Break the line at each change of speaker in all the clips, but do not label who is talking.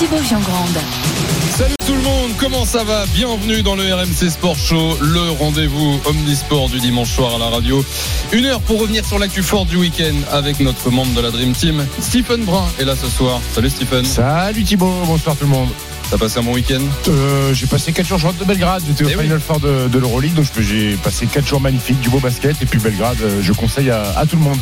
Thibaut.
Salut tout le monde, comment ça va? Bienvenue dans le RMC Sport Show, le rendez-vous omnisport du dimanche soir à la radio. Une heure pour revenir sur l'actu fort du week-end avec notre membre de la Dream Team, Stephen Brun, est là ce soir. Salut Stephen.
Salut Thibaut, bonsoir tout le monde.
T'as passé un bon week-end?
Euh, J'ai passé 4 jours, je rentre de Belgrade, j'étais au
Eh oui.
Final Four de, de l'Euroleague, donc j'ai passé 4 jours magnifiques, du beau basket, et puis Belgrade, euh, je conseille à, à tout le monde.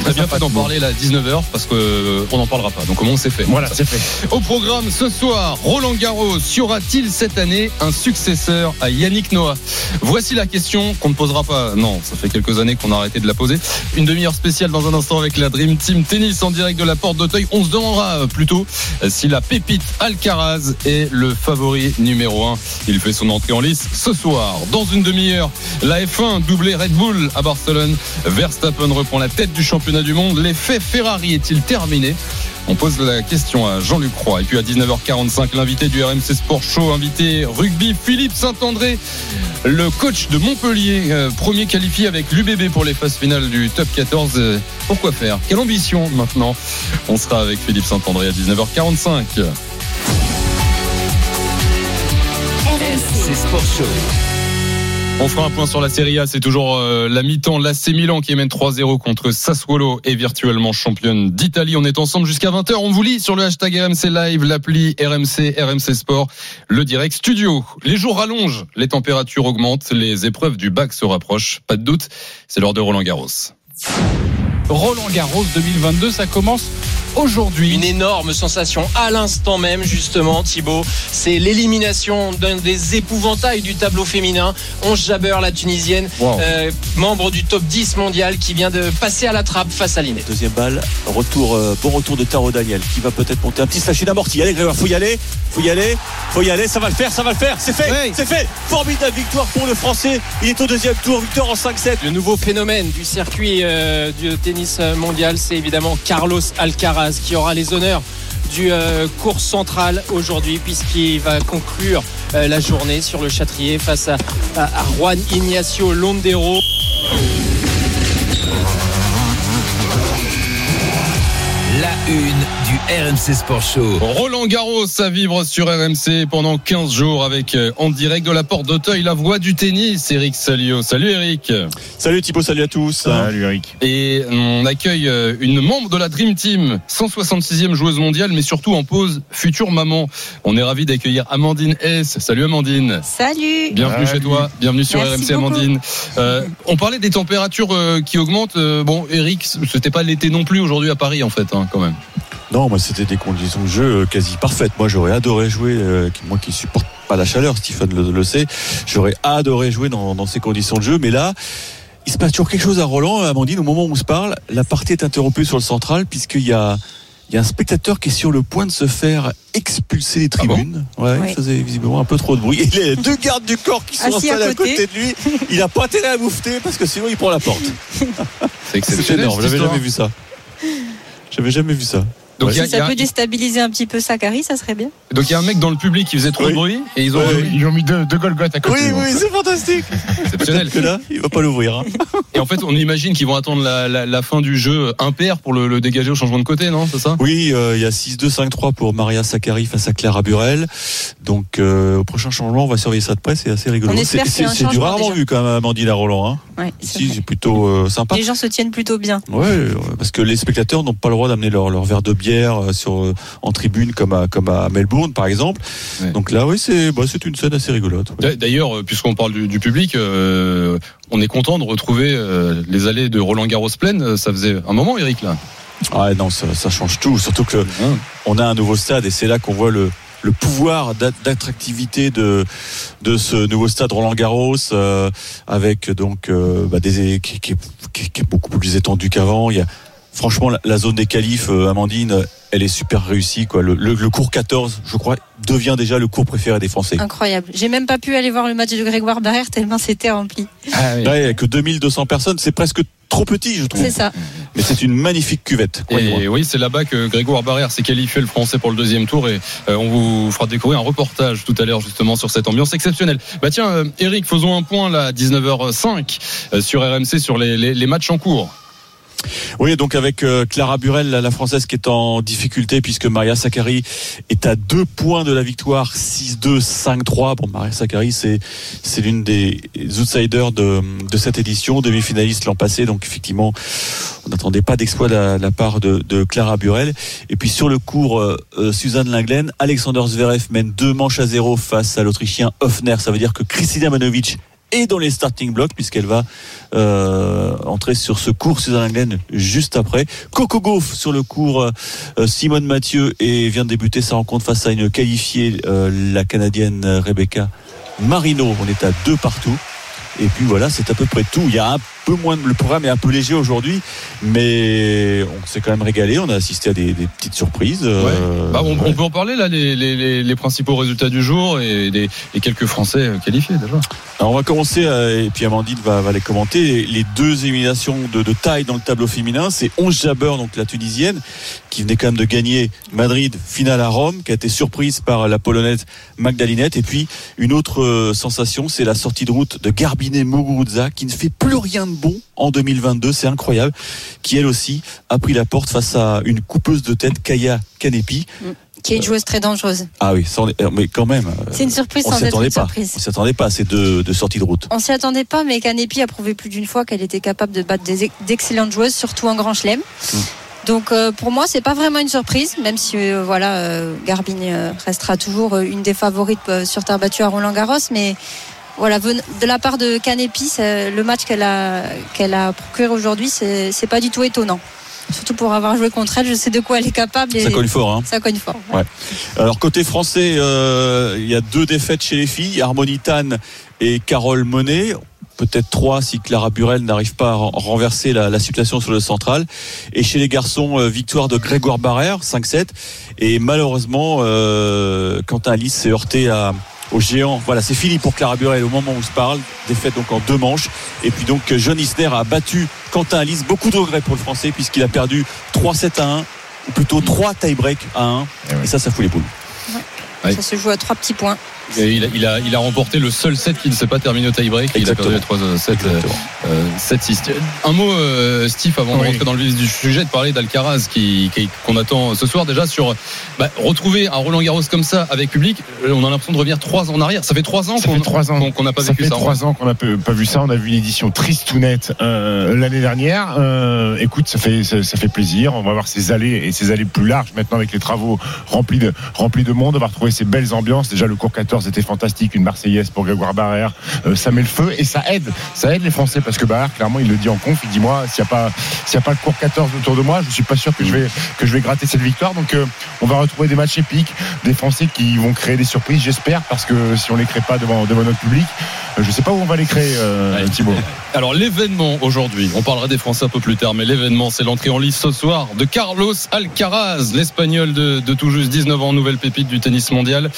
Très bien fait d'en parler là à 19h parce qu'on n'en parlera pas. Donc au moins c'est fait.
Voilà, c'est fait.
Au programme ce soir, Roland Garros, y aura-t-il cette année un successeur à Yannick Noah? Voici la question qu'on ne posera pas. Non, ça fait quelques années qu'on a arrêté de la poser. Une demi-heure spéciale dans un instant avec la Dream Team Tennis en direct de la Porte d'Auteuil. On se demandera euh, plutôt euh, si la pépite Alcaraz est le favori numéro 1. Il fait son entrée en lice ce soir. Dans une demi-heure, la F1 doublé Red Bull à Barcelone. Verstappen reprend la tête du championnat du monde. L'effet Ferrari est-il terminé? On pose la question à Jean-Luc Croix. Et puis à 19h45, l'invité du RMC Sport Show, invité rugby Philippe Saint-André, le coach de Montpellier, euh, premier qualifié avec l'UBB pour les phases finales du top 14. Euh, pourquoi faire? Quelle ambition maintenant? On sera avec Philippe Saint-André à 19h45.
RMC Sport Show.
On fera un point sur la Serie A. C'est toujours euh, la mi-temps. L'AC Milan qui mène 3-0 contre Sassuolo et virtuellement championne d'Italie. On est ensemble jusqu'à 20h. On vous lit sur le hashtag RMC Live, l'appli RMC, RMC Sport, le direct studio. Les jours rallongent, les températures augmentent, les épreuves du bac se rapprochent. Pas de doute, c'est l'heure de Roland Garros.
Roland Garros 2022, ça commence aujourd'hui.
Une énorme sensation à l'instant même, justement, Thibaut. C'est l'élimination d'un des épouvantails du tableau féminin. 11 Jabeur, la Tunisienne,
Wow.
euh, membre du top 10 mondial, qui vient de passer à la trappe face à Linné.
Deuxième balle, retour, euh, bon retour de Taro Daniel qui va peut-être monter un petit sachet d'amorti. Allez Grégoire, faut y aller, faut y aller, faut y aller, ça va le faire, ça va le faire, c'est fait, c'est fait. Formidable victoire pour le Français. Il est au deuxième tour, victoire en 5-7.
Le nouveau phénomène du circuit euh, du tennis mondial, c'est évidemment Carlos Alcaraz qui aura les honneurs du euh, cours central aujourd'hui puisqu'il va conclure euh, la journée sur le Châtrier face à, Juan Ignacio Londero.
La une RMC Sport Show.
Roland Garros à vivre sur RMC pendant 15 jours avec euh, en direct de la porte d'Auteuil, la voix du tennis, Eric Salio. Salut Eric.
Salut Thibaut, salut à tous.
Salut Eric.
Et on accueille euh, une membre de la Dream Team, 166e joueuse mondiale, mais surtout en pause, future maman. On est ravi d'accueillir Amandine S. Salut Amandine.
Salut
Bienvenue
Salut.
chez toi, bienvenue sur
Merci
RMC
beaucoup.
Amandine. Euh, on parlait des températures euh, qui augmentent. Euh, bon, Eric, c'était pas l'été non plus aujourd'hui à Paris en fait, hein, quand même.
Non, moi c'était des conditions de jeu euh, quasi parfaites. Moi j'aurais adoré jouer, euh, qui- moi qui supporte pas la chaleur, Stephen le, le sait, j'aurais adoré jouer dans, dans ces conditions de jeu. Mais là, il se passe toujours quelque chose à Roland, Amandine, au moment où on se parle, la partie est interrompue sur le central puisqu'il y a, il y a un spectateur qui est sur le point de se faire expulser des tribunes. ouais,
Oui.
il faisait visiblement un peu trop de bruit. Et les deux gardes du corps qui sont
à
installés à côté.
côté.
de lui, il a pas intérêt à moufter parce que sinon il prend la porte.
C'est
énorme, j'avais jamais vu ça. J'avais jamais vu ça.
Donc a-
Si ça
a-
peut déstabiliser un petit peu Sakari, ça serait bien.
donc il y a un mec dans le public qui faisait trop
Oui.
de bruit et ils ont.
Ils ont mis deux, deux Golgoth à côté.
Oui, oui, c'est fantastique.
exceptionnel.
Que là, il va pas l'ouvrir. hein.
Et en fait, on imagine qu'ils vont attendre la, la- la fin du jeu impair pour le, le dégager au changement de côté, non C'est ça?
Oui, euh, il y a 6-2, 5-3 pour Maria Sakkari face à Clara Burel. Donc, euh, au prochain changement, on va surveiller ça de près. C'est assez rigolo.
On espère
C'est- du rarement vu quand même, Amandine à Roland. Hein.
Ouais, c'est
Ici,
vrai.
c'est plutôt euh, sympa.
Les gens se tiennent plutôt bien.
Ouais, ouais, parce que les spectateurs n'ont pas le droit d'amener leur, leur verre de bière euh, sur, euh, en tribune comme à, comme à Melbourne, par exemple.
Ouais.
Donc là, oui, c'est bah, c'est une scène assez rigolote. ouais.
D'ailleurs, euh, puisqu'on parle du, du public, euh, on est content de retrouver euh, les allées de Roland Garros pleines. Ça faisait un moment, Eric, là.
Ah non, ça, ça change tout. Surtout que on a un nouveau stade et c'est là qu'on voit le, le pouvoir d'a- d'attractivité de de ce nouveau stade Roland Garros euh, avec donc euh, bah, des qui- qui est beaucoup plus étendu qu'avant. Il y a franchement la, la zone des qualifs, euh, Amandine, elle est super réussie quoi. Le, le, le cours 14, je crois, devient déjà le cours préféré des Français.
Incroyable. J'ai même pas pu aller voir le match de Grégoire Barrère tellement c'était rempli.
Ah oui.
Ouais, avec 2200 personnes, c'est presque trop petit, je trouve.
C'est ça.
Mais c'est une magnifique cuvette.
Et oui, c'est là-bas que Grégoire Barrère s'est qualifié le français pour le deuxième tour et euh, on vous fera découvrir un reportage tout à l'heure justement sur cette ambiance exceptionnelle. Bah tiens, euh, Eric, faisons un point là, 19h05 euh, sur RMC sur les, les- les matchs en cours.
Oui, donc avec euh, Clara Burel, la, française qui est en difficulté puisque Maria Sakkari est à deux points de la victoire, 6-2, 5-3. Bon, Maria Sakkari, c'est c'est l'une des outsiders de, de cette édition, demi-finaliste l'an passé. Donc effectivement, on n'attendait pas d'exploit de la, la part de, de Clara Burel. Et puis sur le cours, euh, euh, Suzanne Linglen, Alexander Zverev mène deux manches à zéro face à l'Autrichien Hoffner. Ça veut dire que Kristina Manovic est dans les starting blocks puisqu'elle va euh, entrer sur ce cours Suzanne Linglen juste après. Coco Gauff sur le cours euh, Simone Mathieu et vient de débuter sa rencontre face à une qualifiée, euh, la Canadienne Rebecca Marino. On est à deux partout. Et puis voilà, c'est à peu près tout. Il y a un peu moins, le programme est un peu léger aujourd'hui, mais on s'est quand même régalé. On a assisté à des, des petites surprises. euh,
Bah, on,
ouais.
on peut en parler là, les, les- les- les principaux résultats du jour et les, quelques Français euh, qualifiés déjà.
Alors on va commencer, euh, et puis Amandine va, va les commenter, les deux éliminations de, de taille dans le tableau féminin. C'est 11 Jabeur, donc la Tunisienne, qui venait quand même de gagner Madrid, finale à Rome, qui a été surprise par la Polonaise Magdalinette. Et puis une autre sensation, c'est la sortie de route de Garbinet Muguruza, qui ne fait plus rien de bon en 2022, c'est incroyable, qui elle aussi a pris la porte face à une coupeuse de tête, Kaya Kanepi.
Qui est une joueuse très dangereuse.
Ah oui, mais quand même, euh,
C'est une surprise
on
sans
s'y
être
attendait
une
pas.
surprise.
On s'y attendait pas à ces deux, deux sorties de route.
On s'y attendait pas, mais Canepi a prouvé plus d'une fois qu'elle était capable de battre d'excellentes joueuses, surtout en Grand Chelem.
Mm.
Donc euh, pour moi, c'est pas vraiment une surprise, même si euh, voilà, euh, Garbine restera toujours une des favorites sur terre battue à Roland Garros, mais voilà, de la part de Canepi, c'est- le match qu'elle a qu'elle a procuré aujourd'hui, c'est c'est pas du tout étonnant. Surtout pour avoir joué contre elle, je sais de quoi elle est capable. Et
Ça cogne fort, hein.
Ça cogne fort.
Ouais. Alors côté français, euh, il y a deux défaites chez les filles, Harmonie Tan et Carole Monet. Peut-être trois si Clara Burel n'arrive pas à ren- renverser la, la situation sur le central. Et chez les garçons, euh, victoire de Grégoire Barrère, 5-7. Et malheureusement, euh, Quentin Alice s'est heurté à, au géant. Voilà, c'est fini pour Clara Burel au moment où on se parle. Défaite donc en deux manches. Et puis donc John Isner a battu Quentin Alice. Beaucoup de regrets pour le français puisqu'il a perdu 3-7 à 1 ou plutôt 3 tie-break à 1. Et ça, ça fout les boules.
Ouais.
Ça se joue à trois petits points.
Il, a, il, a, il a remporté le seul set qui ne s'est pas terminé au tie-break. Il a perdu les 3 7 7 6 Un mot, euh, Steve, avant de
Oui.
rentrer dans le vif du sujet, de parler d'Alcaraz qui, qui- qu'on attend ce soir déjà sur bah, retrouver un Roland Garros comme ça avec public. euh, On a l'impression de revenir 3 ans en arrière. Ça fait 3 ans
Ça
qu'on
fait trois ans.
qu'on- qu'on n'a pas
ça
vécu
fait
ça.
trois ans qu'on n'a pas pas vu ça. On a vu une édition triste ou nette euh, l'année dernière. Euh, écoute, ça fait ça, ça fait plaisir. On va voir ces allées et ces allées plus larges maintenant avec les travaux remplis de remplis de monde. On va retrouver ces belles ambiances. Déjà le cours 14 était fantastique, une Marseillaise pour Grégoire Barrère. Euh, ça met le feu et ça aide, ça aide les Français parce que Barrère clairement il le dit en conf. Il dit moi s'il n'y a pas y a pas le cours 14 autour de moi, je suis pas sûr que je vais gratter cette victoire. Donc euh, on va retrouver des matchs épiques, des Français qui vont créer des surprises, j'espère, parce que si on les crée pas devant devant notre public, je sais pas où on va les créer, euh,
Ouais.
Thibaut.
Alors l'événement aujourd'hui, on parlera des Français un peu plus tard, mais l'événement c'est l'entrée en lice ce soir de Carlos Alcaraz, l'Espagnol de, de tout juste 19 ans, nouvelle pépite du tennis mondial.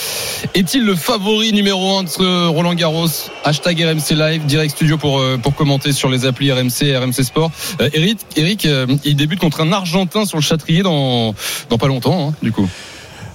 Est-il le favori numéro 1 de ce Roland Garros? Hashtag RMC Live, direct studio pour, euh, pour commenter sur les applis RMC et RMC Sport. Euh, Eric, Eric euh, il débute contre un Argentin sur le Châtrier dans, dans pas longtemps, hein, du coup.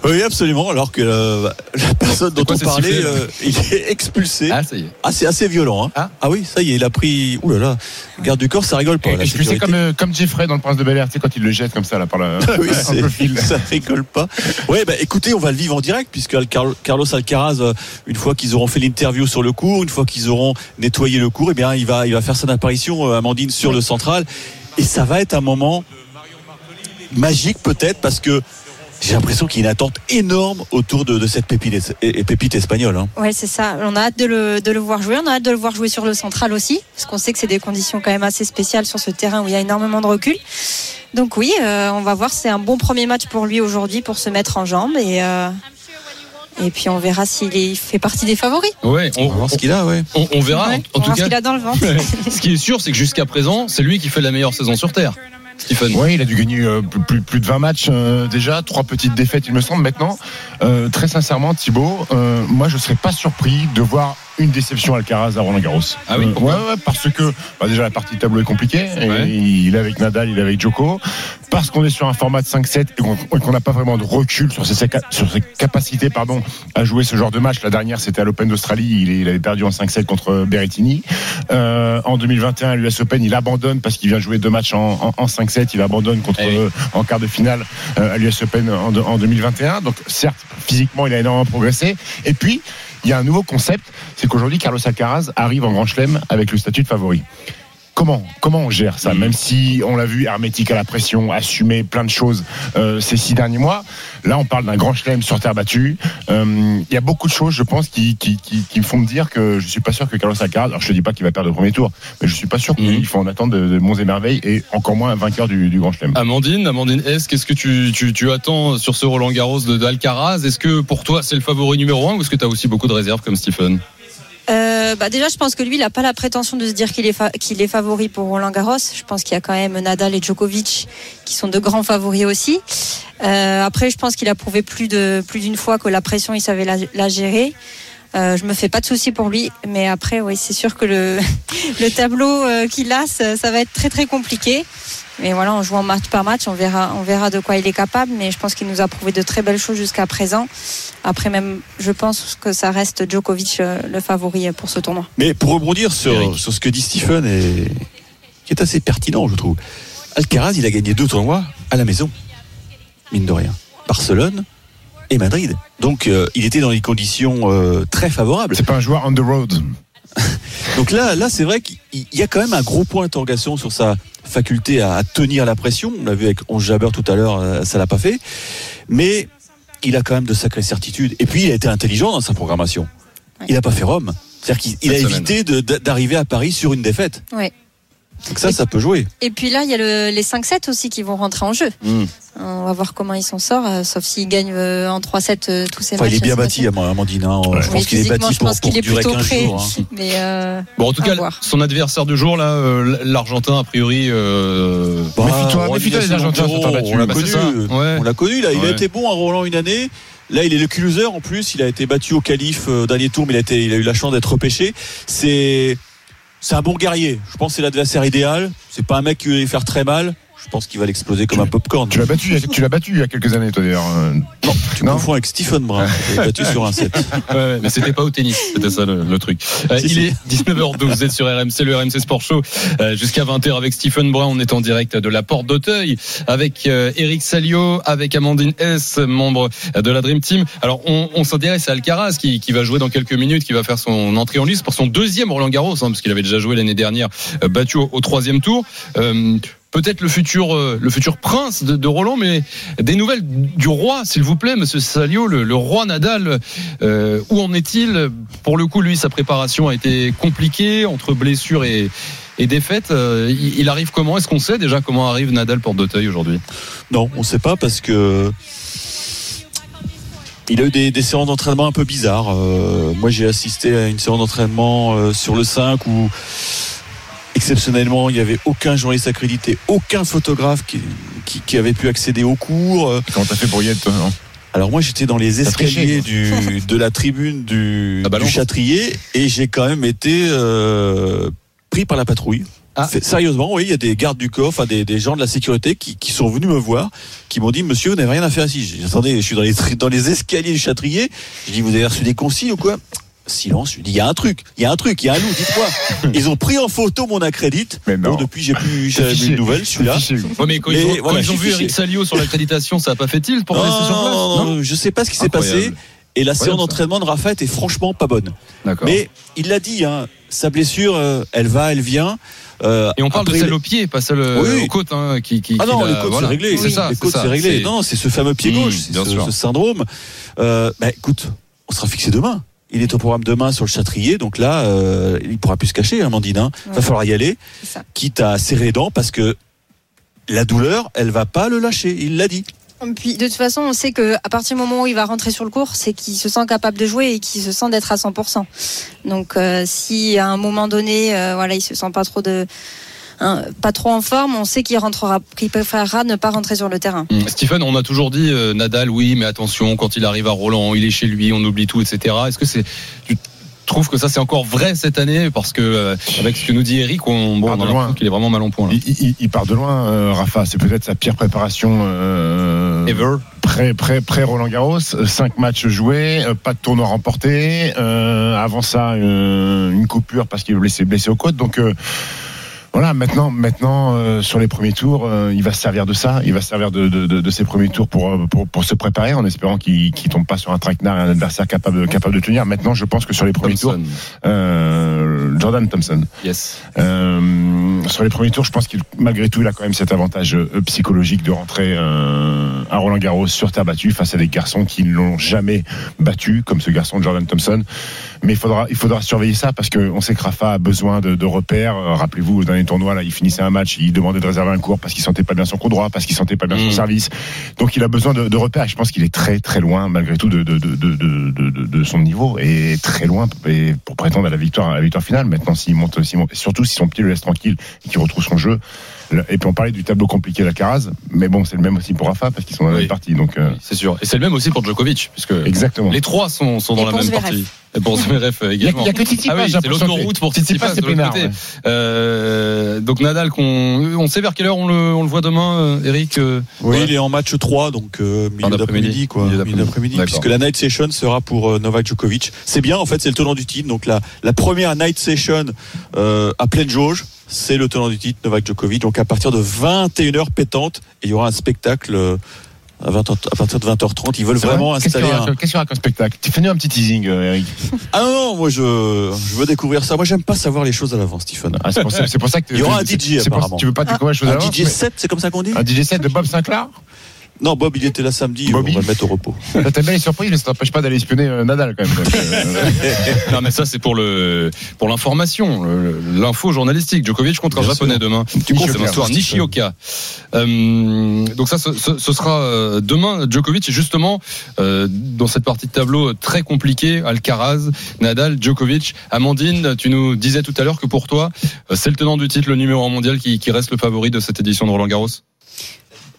Oui, absolument. Alors que euh, la personne dont on parlait, euh, il est expulsé.
Ah, ça y est.
Ah, c'est assez violent. Hein.
Ah.
oui, ça y est, il a pris. Ouh là là, garde du corps, ça rigole pas. la
Expulsé comme, euh, comme Jeffrey dans le Prince de Bel Air, tu sais, quand il le jette comme ça, là, par la,
Ah oui,
fil.
ça rigole pas. Ouais, bah écoutez, on va le vivre en direct puisque Carlos Alcaraz, euh, une fois qu'ils auront fait l'interview sur le cours, une fois qu'ils auront nettoyé le cours, eh bien, il va, il va faire son apparition, euh, Amandine, sur le central. Et ça va être un moment magique peut-être parce que j'ai l'impression qu'il y a une attente énorme autour de, de cette pépite, et- et pépite espagnole. hein.
Ouais, c'est ça. On a hâte de le, de le voir jouer. On a hâte de le voir jouer sur le central aussi, parce qu'on sait que c'est des conditions quand même assez spéciales sur ce terrain où il y a énormément de recul. Donc oui, euh, on va voir. C'est un bon premier match pour lui aujourd'hui pour se mettre en jambes et, euh, Et puis on verra s'il fait partie des favoris.
Ouais, on,
On va voir ce qu'il a, ouais.
on- on verra.
Ouais,
En-
on
en, tout
voir ce
cas,
qu'il a dans le ventre.
ce qui est sûr, c'est que jusqu'à présent, c'est lui qui fait la meilleure saison sur Terre.
Oui, il a dû gagner euh, plus, de 20 matchs euh, déjà, trois petites défaites, il me semble. Maintenant, euh, très sincèrement, Thibaut, moi, je serais pas surpris de voir une déception Alcaraz à Roland Garros.
Ah oui,
Euh,
pourquoi
ouais, ouais, parce que bah, déjà la partie de tableau est compliquée.
Ouais.
Il est avec Nadal, il est avec Djoko. Parce qu'on est sur un format de 5-7 et qu'on n'a pas vraiment de recul sur ses, sur ses capacités pardon, à jouer ce genre de match. La dernière, c'était à l'Open d'Australie. Il, avait perdu en 5-7 contre Berrettini. Euh, en 2021, à l'US Open, il abandonne parce qu'il vient jouer deux matchs en, en, en 5-7. Il abandonne contre
Eh oui.
euh, en quart de finale euh, à l'US Open en 2021. Donc certes, physiquement, il a énormément progressé. Et puis, il y a un nouveau concept, c'est qu'aujourd'hui, Carlos Alcaraz arrive en Grand Chelem avec le statut de favori. Comment, comment on gère ça Même si on l'a vu hermétique à la pression, assumer plein de choses euh, ces six derniers mois. Là, on parle d'un grand chelem sur terre battue. Euh, Il y a beaucoup de choses, je pense, qui, qui, qui, qui me font me dire que je suis pas sûr que Carlos Alcaraz. Alors, je te dis pas qu'il va perdre le premier tour, mais je suis pas sûr qu'il faut en attendre de, de bons et merveilles et encore moins un vainqueur du, du grand chelem.
Amandine, Amandine S, qu'est-ce que tu, tu, tu attends sur ce Roland Garros de d'Alcaraz? Est-ce que pour toi c'est le favori numéro un ou est-ce que tu as aussi beaucoup de réserves comme Stephen?
Euh, bah déjà, je pense que lui, il n'a pas la prétention de se dire qu'il est, qu'il est favori pour Roland Garros. Je pense qu'il y a quand même Nadal et Djokovic qui sont de grands favoris aussi. Euh, après, je pense qu'il a prouvé plus de plus d'une fois que la pression, il savait la, la gérer. Euh, je me fais pas de soucis pour lui, mais après, oui, c'est sûr que le, le tableau euh, qu'il a, ça, ça va être très très compliqué. Mais voilà, en jouant match par match, on verra, on verra de quoi il est capable. Mais je pense qu'il nous a prouvé de très belles choses jusqu'à présent. Après, même, je pense que ça reste Djokovic euh, le favori pour ce tournoi.
Mais pour rebondir sur, ce que dit Stephen, et, qui est assez pertinent, je trouve. Alcaraz, il a gagné deux tournois à la maison, mine de rien. Barcelone et Madrid. Donc, euh, il était dans les conditions euh, très favorables.
C'est pas un joueur on the road.
Donc là, là c'est vrai qu'il y a quand même un gros point d'interrogation sur sa faculté à, à tenir la pression. On l'a vu avec Onge Jabeur tout à l'heure, euh, ça l'a pas fait. Mais il a quand même de sacrées certitudes. Et puis, il a été intelligent dans sa programmation. Il n'a pas fait Rome. C'est-à-dire qu'il il a évité d'arriver à Paris sur une défaite.
Ouais.
Donc ça, ça peut jouer.
Et puis là, il y a le- les 5-7 aussi qui vont rentrer en jeu.
Mm.
On va voir comment il s'en sort, euh, sauf s'il gagne euh, en 3-7 euh, tous ses
Enfin,
matchs.
il est bien bâti, Amandine. hein. Je
Oui,
pense qu'il est bâti
je
pour,
pense qu'il
pour
est
durer
plutôt
15
prêt.
jours. hein.
Mais euh,
Bon, en tout cas,
voir.
son adversaire du jour, là, euh, l'Argentin, a priori. euh,
Bah,
Méfie-toi, méfie-toi des Argentins.
On l'a
Bah,
connu.
Ouais.
On l'a connu. Là, il a
Ouais.
été bon à Roland une année. Là, il est le closer en plus. Il a été battu au qualif euh, au dernier tour, mais il a, été, il a eu la chance d'être repêché. C'est c'est un bon guerrier. Je pense que c'est l'adversaire idéal. C'est pas un mec qui lui faire très mal. Je pense qu'il va l'exploser comme un popcorn.
Tu l'as battu, il y a- tu l'as battu il y a quelques années, toi d'ailleurs. Euh,
Non, tu
Non.
confonds avec Stephen est battu sur un set.
Ouais, mais c'était pas au tennis, c'était ça le, le truc. Euh,
Si,
il
si.
est 19h12, vous êtes sur RMC, le RMC Sport Show, euh, jusqu'à 20h avec Stephen Brun. On est en direct de la Porte d'Auteuil avec euh, Eric Salio, avec Amandine S, membre de la Dream Team. Alors, on, on s'intéresse à Alcaraz qui, qui va jouer dans quelques minutes, qui va faire son entrée en liste pour son deuxième Roland Garros, hein, parce qu'il avait déjà joué l'année dernière, battu au, au troisième tour. Peut-être le futur, euh, le futur prince de, de Roland, mais des nouvelles du roi, s'il vous plaît, Monsieur Salio, le, le roi Nadal. euh, où en est-il? Pour le coup, lui, sa préparation a été compliquée entre blessures et, et défaites. Euh, il, arrive comment? Est-ce qu'on sait déjà comment arrive Nadal Porte d'Auteuil aujourd'hui?
Non, on sait pas parce que il a eu des, des séances d'entraînement un peu bizarres. Euh, moi, j'ai assisté à une séance d'entraînement euh, sur le 5 où exceptionnellement, il n'y avait aucun journaliste accrédité, aucun photographe qui, qui, qui avait pu accéder au cours.
Comment t'as fait pour y être, toi, non?
Alors moi, j'étais dans les escaliers du, de la tribune du,
Ah.
Châtrier et j'ai quand même été euh, pris par la patrouille.
Ah.
Sérieusement, oui, il y a des gardes du corps, enfin des, des gens de la sécurité qui, qui sont venus me voir, qui m'ont dit Monsieur, vous n'avez rien à faire ici. J'ai dit, Attendez, je suis dans les, dans les escaliers du Châtrier. Je dis Vous avez reçu des consignes ou quoi? Silence. Je lui dis Il y a un truc, il y a un truc, il y a un loup. Dites-moi. Ils ont pris en photo mon accrédit.
Mais non.
Bon, depuis, j'ai plus,
C'est
j'ai
fiché.
eu de nouvelles. Je suis là.
Fiché.
Ouais, mais quand
Mais
ils ont, quand
voilà,
ils ont
je suis
vu
fiché.
Eric Salio sur l'accréditation, ça n'a pas fait il pour
Non,
sur place
non, non, je sais pas ce qui s'est passé. Et la séance d'entraînement de Rafa était franchement pas bonne.
D'accord.
Mais il l'a dit, hein, sa blessure, euh, elle va, elle vient. Euh,
Et on parle
après,
de celle au pied, pas celle euh,
Oui.
aux côtes, hein, qui, qui,
Ah non,
l'a-
les côtes
voilà.
c'est réglé.
C'est ça,
les
c'est
côtes
ça.
c'est réglé. Non, c'est ce fameux pied
Mmh,
gauche, ce, syndrome. Bah écoute, on sera fixé demain. Il est au programme demain sur le Châtrier, donc là, euh, il pourra plus se cacher, hein, Amandine. Hein. Va
Ouais.
falloir y aller, quitte à serrer les dents, parce que la douleur, elle va pas le lâcher. Il l'a dit.
Puis de toute façon, on sait que à partir du moment où il va rentrer sur le cours, c'est qu'il se sent capable de jouer et qu'il se sent d'être à 100%. Donc euh, si à un moment donné, euh, voilà, il se sent pas trop de hein, pas trop en forme, on sait qu'il rentrera, qu'il préférera ne pas rentrer sur le terrain.
Mm. Stephen, on a toujours dit euh, Nadal, oui, mais attention, quand il arrive à Roland, il est chez lui, on oublie tout, etc. Est-ce que c'est tu trouves que ça c'est encore vrai cette année? Parce que euh, avec ce que nous dit Eric, on, bon,
Part
on
de
a
loin.
l'impression qu'il est vraiment mal en point. Là.
Il, il- il part de loin, euh, Rafa. C'est peut-être sa pire préparation. Euh,
Ever.
pré, pré, pré Roland Garros, euh, cinq matchs joués, euh, pas de tournoi remporté. euh, avant ça, euh, une coupure parce qu'il est blessé, blessé aux côtes. Donc euh, voilà, maintenant, maintenant euh, sur les premiers tours, euh, il va se servir de ça. Il va se servir de, de, de, de ses premiers tours pour, euh, pour, pour se préparer en espérant qu'il qu'il tombe pas sur un traquenard et un adversaire capable, capable de tenir. Maintenant, je pense que sur les premiers tours, euh, Jordan Thompson.
Yes.
Euh, sur les premiers tours, je pense qu'il malgré tout, il a quand même cet avantage euh, psychologique de rentrer euh, à Roland Garros sur terre battue face à des garçons qui ne l'ont jamais battu, comme ce garçon de Jordan Thompson. Mais il faudra, il faudra surveiller ça parce qu'on sait que Rafa a besoin de, de repères. Rappelez-vous, au dernier tournoi, là, il finissait un match, il demandait de réserver un cours parce qu'il sentait pas bien son coup droit, parce qu'il sentait pas bien son
Mm.
service. Donc il a besoin de, de repères. Je pense qu'il est très très loin, malgré tout, de, de, de, de, de, de- de son niveau et très loin pour prétendre à la victoire, à la victoire finale. Maintenant, s'il monte, s'il monte- surtout si son pied le laisse tranquille et qu'il retrouve son jeu. Et puis on parlait du tableau compliqué d'Alcaraz, mais bon, c'est le même aussi pour Rafa parce qu'ils sont dans la
Oui.
même partie. Donc euh,
C'est sûr. Et c'est le même aussi pour Djokovic, puisque
exactement.
les trois sont, sont dans
Et
la même partie. Pour Zverev euh,
Il y a,
également.
il y a que Tsitsipas,
Ah oui, c'est l'autoroute pour
Tsitsipas c'est
de l'autre côté.
ouais.
Euh, donc Nadal, qu'on, on sait vers quelle heure on le, on le voit demain, euh, Eric euh,
Oui,
ouais.
il est en match 3, donc euh, milieu
d'après-midi.
quoi.
Milieu d'après-midi.
puisque la night session sera pour euh, Novak Djokovic. C'est bien, en fait, c'est le tenant du titre. Donc la, la première night session euh, à pleine jauge, c'est le tenant du titre, Novak Djokovic. Donc à partir de 21h pétante, il y aura un spectacle euh, à, 20, à partir de 20h30. Ils veulent vraiment
vrai
installer un...
Qu'est-ce qu'il y aura comme spectacle Tu fais-nous un petit teasing, euh, Eric.
Ah non, non, moi je, je veux découvrir ça. Moi j'aime pas savoir les choses à l'avance, Stephen.
Ah, c'est pour ça, c'est pour ça que
Il y aura un DJ,
c'est pour-
apparemment.
Tu veux pas découvrir les choses
Un
avant
DJ 7, c'est comme ça qu'on dit
Un DJ set de Bob Sinclair
Non, Bob, il était là samedi,
Bobby.
on va le mettre au repos.
T'as bien les surprises, mais ça t'empêche pas d'aller espionner euh, Nadal quand même. Donc, euh,
Non, mais ça, c'est pour le, pour l'information, le- l'info journalistique. Djokovic contre un
Bien
japonais demain.
Nishioka.
C'est l'histoire Nishioka. Euh, donc ça, ce, ce- ce sera euh, demain. Djokovic, et justement, euh, dans cette partie de tableau très compliquée, Alcaraz, Nadal, Djokovic. Amandine, tu nous disais tout à l'heure que pour toi, euh, c'est le tenant du titre, le numéro 1 mondial qui, qui reste le favori de cette édition de Roland Garros.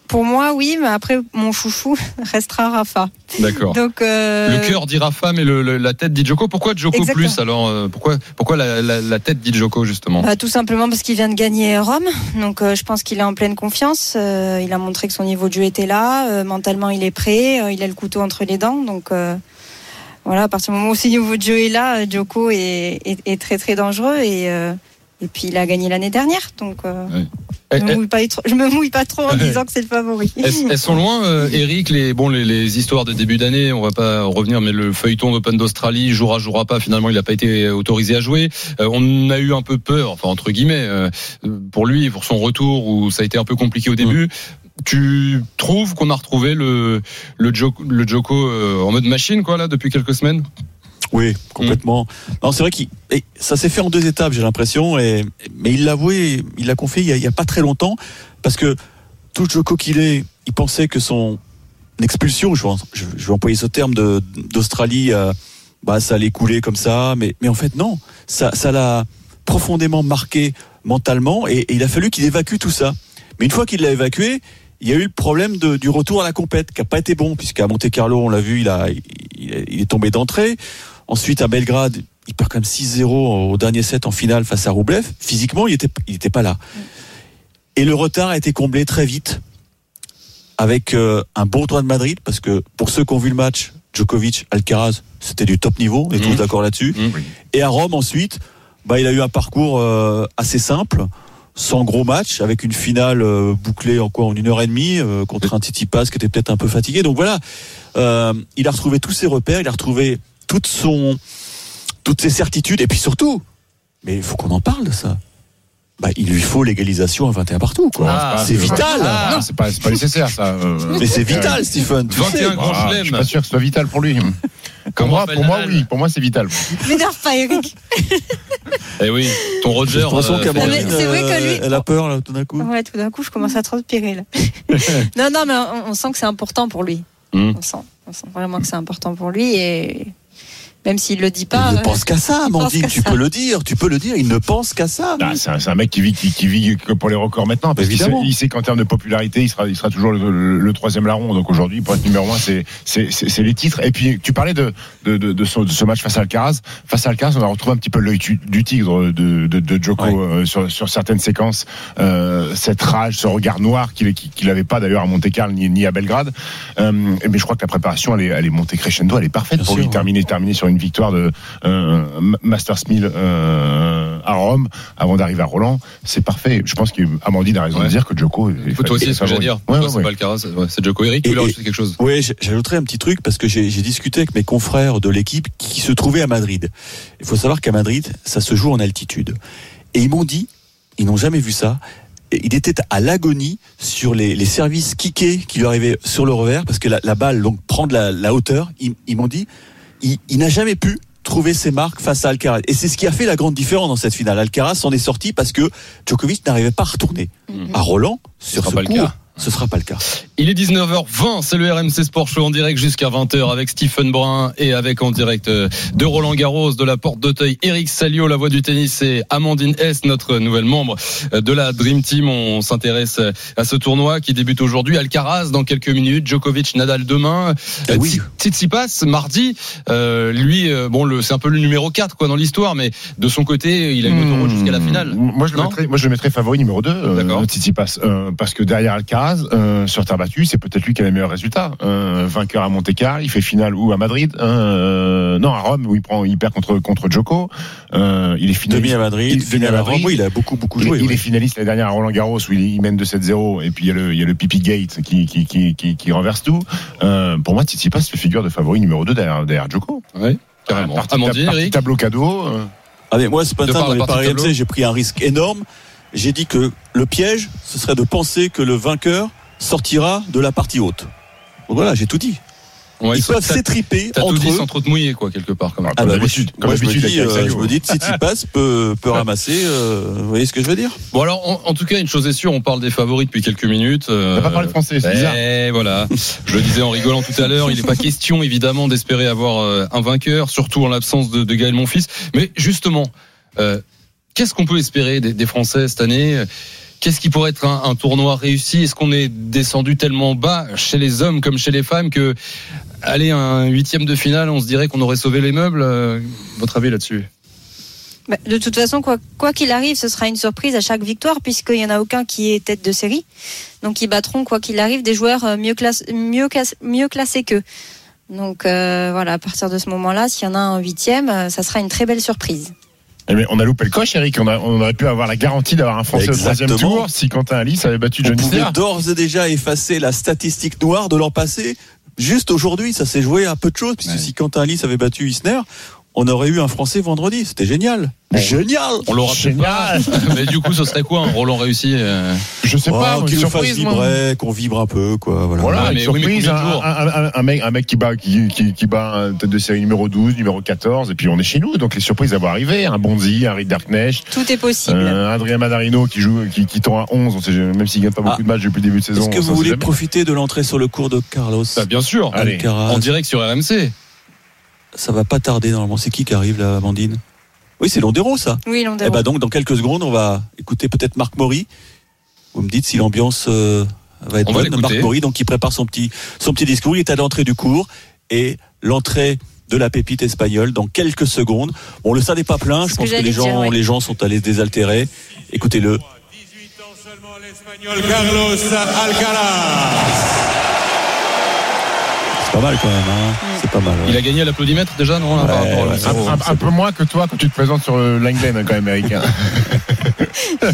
Pour moi, oui, mais après, mon chouchou restera Rafa.
D'accord.
Donc, euh,
Le cœur dit Rafa, mais le- le- la tête dit Djoko. Pourquoi Djoko
Exactement.
plus alors euh, Pourquoi, pourquoi la, la- la tête dit Djoko justement
Bah, tout simplement parce qu'il vient de gagner Rome, donc euh, je pense qu'il est en pleine confiance. Il a montré que son niveau de jeu était là, mentalement il est prêt, il a le couteau entre les dents, donc voilà. À partir du moment où ce niveau de jeu est là, Djoko est, est- est très très dangereux et et puis il a gagné l'année dernière, donc euh,
Eh,
je, me
eh,
mouille pas, trop- je me mouille pas trop en disant que c'est le favori.
Elles, sont loin, euh, Eric, les, bon, les, les histoires de début d'année, on va pas revenir, mais le feuilleton d'Open d'Australie, jouera, jouera pas, finalement, il n'a pas été autorisé à jouer. Euh, on a eu un peu peur, enfin, entre guillemets, euh, pour lui, pour son retour, où ça a été un peu compliqué au début. Tu trouves qu'on a retrouvé le, le Joko, le Joko en mode machine, quoi, là, depuis quelques semaines?
Oui, complètement. Non, c'est vrai qu'il ça s'est fait en deux étapes, j'ai l'impression. Et mais il l'a avoué, il l'a confié il y, a, pas très longtemps, parce que tout Joko qu'il est, il pensait que son expulsion, je vais, je vais employer ce terme d'Australie, euh, bah ça allait couler comme ça. Mais mais en fait non, ça ça l'a profondément marqué mentalement, et, et il a fallu qu'il évacue tout ça. Mais une fois qu'il l'a évacué, il y a eu le problème de- du retour à la compète qui a pas été bon puisqu'à Monte Carlo on l'a vu il a il, il est tombé d'entrée ensuite à Belgrade il perd quand même 6-0 au dernier set en finale face à Roublev physiquement il était il était pas là et le retard a été comblé très vite avec euh, un bon tournoi de Madrid parce que pour ceux qui ont vu le match Djokovic Alcaraz c'était du top niveau on est tous
Mhm.
d'accord là-dessus
Mhm.
et à Rome ensuite bah il a eu un parcours euh, assez simple sans gros match, avec une finale euh, bouclée en quoi en une heure et demie euh, contre un Tsitsipas qui était peut-être un peu fatigué. Donc voilà, euh, il a retrouvé tous ses repères, il a retrouvé toute son, toutes ses certitudes, et puis surtout, mais il faut qu'on en parle de ça. Bah, il lui faut l'égalisation à 21 partout. Quoi.
Ah,
c'est vital.
Non, c'est pas, c'est pas nécessaire ça. euh.
Mais c'est vital, Stephen. tu
21
sais.
grands
Ah, je suis pas sûr que ce soit vital pour lui. Pour
Comme
moi, pour moi, oui. Pour moi, c'est vital.
M'énerve pas, Eric.
Eh oui, ton Roger. Euh,
qu'Amandine,
Mais c'est vrai que
euh,
lui-
elle a peur là tout d'un coup.
Ouais, tout d'un coup, je commence à transpirer là. non, non, mais on, on sent que c'est important pour lui.
Hmm.
On, sent, on sent vraiment que c'est important pour lui et même s'il le dit pas.
il ne
euh,
pense qu'à ça, Amandine. Tu
ça.
peux le dire, tu peux le dire. Il ne pense qu'à ça.
Ah, c'est un, c'est un mec qui vit, qui, qui vit que pour les records maintenant. Parce qu'il sait,
Évidemment.
il sait qu'en termes de popularité, il sera, il sera toujours le, le- le troisième larron. Donc aujourd'hui, pour être numéro un, c'est, c'est, c'est, c'est les titres. Et puis, tu parlais de, de, de, de ce, de ce match face à Alcaraz. Face à Alcaraz, on a retrouvé un petit peu l'œil du tigre de, de, de Djoko
Ouais.
euh, sur, sur certaines séquences. Euh, cette rage, ce regard noir qu'il qu'il qu'il avait pas d'ailleurs à Monte Carlo ni, ni à Belgrade. Euh, mais je crois que la préparation, elle est, elle est montée crescendo. Elle est parfaite
Bien
pour
sûr,
lui
ouais.
terminer, terminer sur une victoire de euh, Masters 1000 euh, à Rome avant d'arriver à Roland. C'est parfait. Je pense qu'Amandine a raison
Ouais.
de dire que Djoko. est-
Écoute, toi aussi,
est
c'est ce que j'allais dire.
Ouais, ouais,
c'est
ouais.
pas le cas, c'est ouais, c'est Joko Eric. Tu voulais rajouter quelque chose?
Oui, j'ajouterais un petit truc parce que j'ai j'ai discuté avec mes confrères de l'équipe qui se trouvaient à Madrid. Il faut savoir qu'à Madrid, ça se joue en altitude. Et ils m'ont dit, ils n'ont jamais vu ça. Il était à l'agonie sur les, les services kickés qui lui arrivaient sur le revers parce que la, la balle donc prend de la, la hauteur. Ils, ils m'ont dit, il, il n'a jamais pu trouver ses marques face à Alcaraz. Et c'est ce qui a fait la grande différence dans cette finale. Alcaraz s'en est sorti parce que Djokovic n'arrivait pas à retourner. À Roland, sur ce. Ce sera pas le cas.
Il est 19h20, c'est le RMC Sport Show en direct jusqu'à 20h avec Stephen Brun et avec en direct euh, de Roland Garros, de la Porte d'Auteuil, Eric Salio, la voix du tennis et Amandine S, notre nouvelle membre euh, de la Dream Team. On s'intéresse euh, à ce tournoi qui débute aujourd'hui. Alcaraz dans quelques minutes, Djokovic, Nadal demain.
Eh oui.
Tsi- Tsitsipas mardi, euh, lui, bon, le, c'est un peu le numéro 4 quoi dans l'histoire, mais de son côté, il a une autoroute jusqu'à la finale.
Moi, je le mettrais, moi, je le mettrais favori numéro 2, euh,
D'accord.
Tsitsipas, euh, parce que derrière Alcaraz, euh, sur terre battue, c'est peut-être lui qui a les meilleurs résultats. Euh, vainqueur à Monte Carlo, il fait finale ou à Madrid, euh, non à Rome où il prend, il perd contre contre Djoko. Euh, il est finaliste.
Demi à Madrid,
il-
finale
demi à
à Rome.
Madrid.
Oui, il a beaucoup, beaucoup
Il,
joué.
il
ouais.
est finaliste l'année dernière à Roland Garros où il, il mène de 7-0 et puis il y a le, il y a le Pipi Gate qui, qui, qui, qui, qui renverse tout. Euh, pour moi, Tsitsipas fait figure de favori numéro 2 derrière, derrière Djoko.
Ouais, carrément.
Partie,
Amandine,
partie
Eric
tableau cadeau. euh,
Ah mais moi ce
De
matin dans
la
les paris j'ai pris un risque énorme. J'ai dit que le piège, ce serait de penser que le vainqueur sortira de la partie haute. Donc voilà, j'ai tout dit.
Ouais,
Ils peuvent
t'as-
s'étriper
T'as tout
entre
dit
eux.
sans trop te mouiller, quoi, quelque part, même.
Ah,
Ah bah,
d'habitude,
je,
comme
moi, je me
d'habitude
dis, euh, je me dis, Tsitsipas peut, peut ramasser. euh, vous voyez ce que je veux dire?
Bon alors, en, en tout cas, une chose est sûre, on parle des favoris depuis quelques minutes. euh,
T'as pas parlé français, c'est bizarre.
eh, voilà. Je le disais en rigolant tout à l'heure, il n'est pas question évidemment d'espérer avoir euh, un vainqueur, surtout en l'absence de, de Gaël Monfils. Mais justement, euh, qu'est-ce qu'on peut espérer des, Français cette année? Qu'est-ce qui pourrait être un, tournoi réussi? Est-ce qu'on est descendu tellement bas chez les hommes comme chez les femmes que aller un huitième de finale, on se dirait qu'on aurait sauvé les meubles? Euh, Votre avis là-dessus?
Bah, de toute façon, quoi qu'il arrive, ce sera une surprise à chaque victoire, puisqu'il n'y en a aucun qui est tête de série. Donc, ils battront, quoi qu'il arrive, des joueurs euh, mieux, classés qu'eux. Donc, euh, voilà, à partir de ce moment-là, s'il y en a un huitième, ça sera une très belle surprise.
Eh bien, on a loupé le coche, Eric. On, a- on aurait pu avoir la garantie d'avoir un Français au troisième
Exactement.
tour si Quentin Alice avait battu
On
Johnny
pouvait
Serra.
d'ores et déjà effacer la statistique noire de l'an passé. Juste aujourd'hui, ça s'est joué à peu de choses, puisque
Ouais.
si Quentin Alice avait battu Isner, on aurait eu un Français vendredi. C'était génial. Génial
On l'aura peut-être pas. Mais du coup, ce serait quoi un Roland réussi euh
Je sais
Oh,
pas, une
qu'il nous fasse vibrer, qu'on vibre un peu, quoi. Voilà.
Voilà,
mais oui, mais
surprise, un, un- un- un mec, un mec qui bat, qui, qui, qui bat un tête de série numéro 12, numéro 14, et puis on est chez nous, donc les surprises elles vont arriver. Un Bonzi, un Rinderknecht,
Tout est possible.
euh, un Adrien Madarino qui joue, qui, qui tend à 11, on sait, même s'il gagne pas beaucoup
Ah.
de matchs depuis le début de saison.
Est-ce que vous voulez
jamais.
profiter de l'entrée sur le cours de Carlos
Bah, Bien sûr.
Allez.
Alcaraz
En direct sur RMC.
Ça va pas tarder normalement. C'est qui qui arrive là, Amandine? Oui, c'est Londero ça.
Oui, l'on
Eh ben donc dans quelques secondes, on va écouter peut-être Marc Maury. Vous me dites si l'ambiance euh, va être
On
bonne. Marc Maury, donc il prépare son petit son petit discours. Il est à l'entrée du cours et l'entrée de la pépite espagnole dans quelques secondes. Bon, le stade n'est pas plein. Je pense
que
que les gens
dire, ouais.
les gens sont allés se désaltérer. Écoutez-le.
18 ans seulement l'Espagnol Carlos Alcaraz.
C'est pas mal quand même. Hein pas mal. ouais.
Il a gagné à l'applaudimètre déjà, non là, par
Ouais,
rapport à
ouais,
la-
Un, peu moins que toi quand tu te présentes sur le Langlen, quand même, Eric. hein.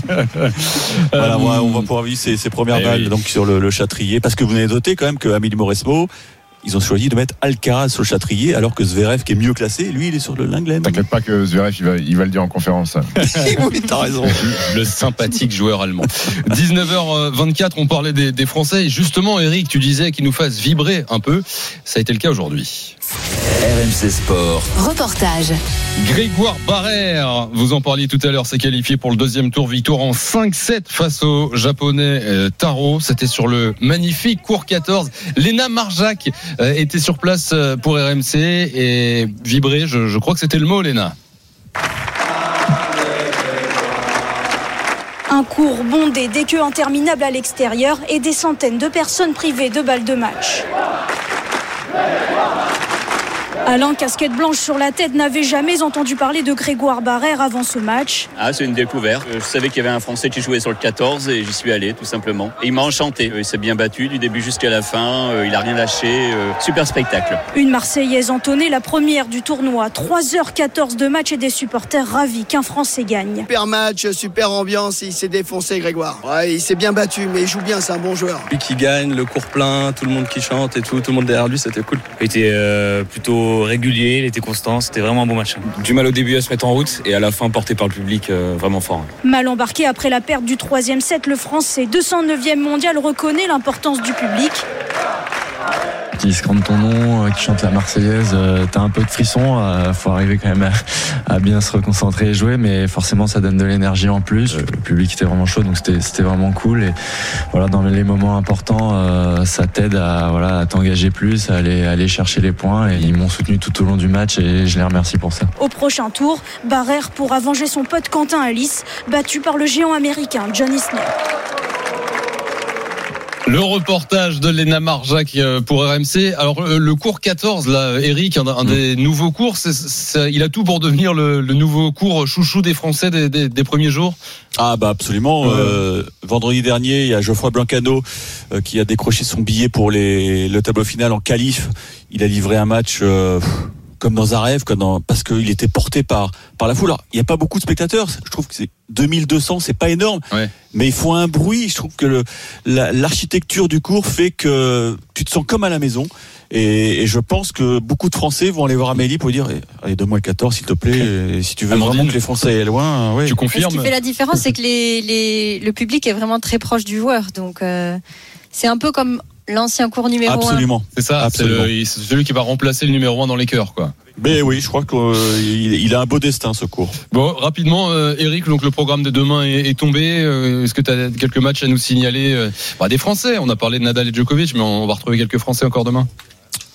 Voilà,
Euh,
ouais, on va pouvoir vivre ses, ses premières
eh
balles
oui.
donc sur le, le châtrier. Parce que vous avez noté quand même que Amélie Mauresmo, ils ont choisi de mettre Alcaraz sur le châtrier, alors que Zverev, qui est mieux classé, lui, il est sur le Linglen.
T'inquiète pas que Zverev, il va, il va le dire en conférence.
oui, t'as raison.
le sympathique joueur allemand. 19h24, on parlait des, des Français. Et justement, Eric, tu disais qu'il nous fasse vibrer un peu. Ça a été le cas aujourd'hui.
RMC Sport.
Reportage.
Grégoire Barrère, vous en parliez tout à l'heure, s'est qualifié pour le deuxième tour, victoire en 5-7 face au japonais euh, Taro. C'était sur le magnifique cours 14. Léna Marjac euh, était sur place euh, pour RMC et vibré, je, je crois que c'était le mot, Léna.
Un cours bondé, des queues interminables à l'extérieur et des centaines de personnes privées de balles de match. Alain, casquette blanche sur la tête, n'avait jamais entendu parler de Grégoire Barrère avant ce match.
Ah, c'est une découverte. Je savais qu'il y avait un Français qui jouait sur le 14 et j'y suis allé tout simplement. Et il m'a enchanté. Il s'est bien battu du début jusqu'à la fin. Euh, Il a rien lâché. Euh, Super spectacle.
Une Marseillaise entonnée, la première du tournoi. 3h14 de match et des supporters ravis qu'un Français gagne.
Super match, super ambiance, il s'est défoncé Grégoire. Ouais, il s'est bien battu, mais il joue bien, c'est un bon joueur.
Lui qui gagne, le cours plein, tout le monde qui chante et tout, tout le monde derrière lui, c'était cool.
Il était euh, plutôt régulier, il était constant, c'était vraiment un bon match. Du mal au début à se mettre en route et à la fin porté par le public euh, vraiment fort.
Mal embarqué après la perte du troisième set, le Français 209e mondial reconnaît l'importance du public.
Qui scande ton nom, euh, qui chante la Marseillaise, euh, t'as un peu de frisson, euh, faut arriver quand même à, bien se reconcentrer et jouer, mais forcément ça donne de l'énergie en plus. Le public était vraiment chaud, donc c'était vraiment cool. Et voilà, dans les moments importants, ça t'aide à voilà à t'engager plus, à aller aller chercher les points. Et ils m'ont soutenu tout au long du match et je les remercie pour ça.
Au prochain tour, Barrère pourra venger son pote Quentin Alice, battu par le géant américain John Isner.
Le reportage de Léna Marjac euh, pour RMC. Alors euh, le cours 14, là, Eric, un, un des nouveaux cours, il a tout pour devenir le, le nouveau cours chouchou des Français des, des- des premiers jours.
Ah bah absolument. Euh, vendredi dernier, il y a Geoffroy Blancano euh, qui a décroché son billet pour les, le tableau final en qualif. Il a livré un match euh, pff, comme dans un rêve, comme dans, parce qu'il était porté par par la foule. Alors, il n'y a pas beaucoup de spectateurs. Je trouve que c'est 2200, c'est pas énorme, mais il faut un bruit. Je trouve que le- la- l'architecture du cours fait que tu te sens comme à la maison. Et, et je pense que beaucoup de Français vont aller voir Amélie pour lui dire eh, allez donne-moi le 14 s'il te plaît. Et si tu veux vraiment que les Français aillent loin, ouais.
Tu
Mais Ce qui fait la différence, c'est que les, les- le public est vraiment très proche du joueur. Donc, euh, c'est un peu comme l'ancien cours numéro 1.
C'est ça, c'est
Absolument.
celui qui va remplacer le numéro 1 dans les cœurs, quoi.
Mais oui, je crois qu'il il a un beau destin ce cours.
Bon, rapidement, euh, Eric, donc le programme de demain est, est tombé. Euh, Est-ce que tu as quelques matchs à nous signaler euh, bah, Des Français, on a parlé de Nadal et Djokovic, mais on va retrouver quelques Français encore demain.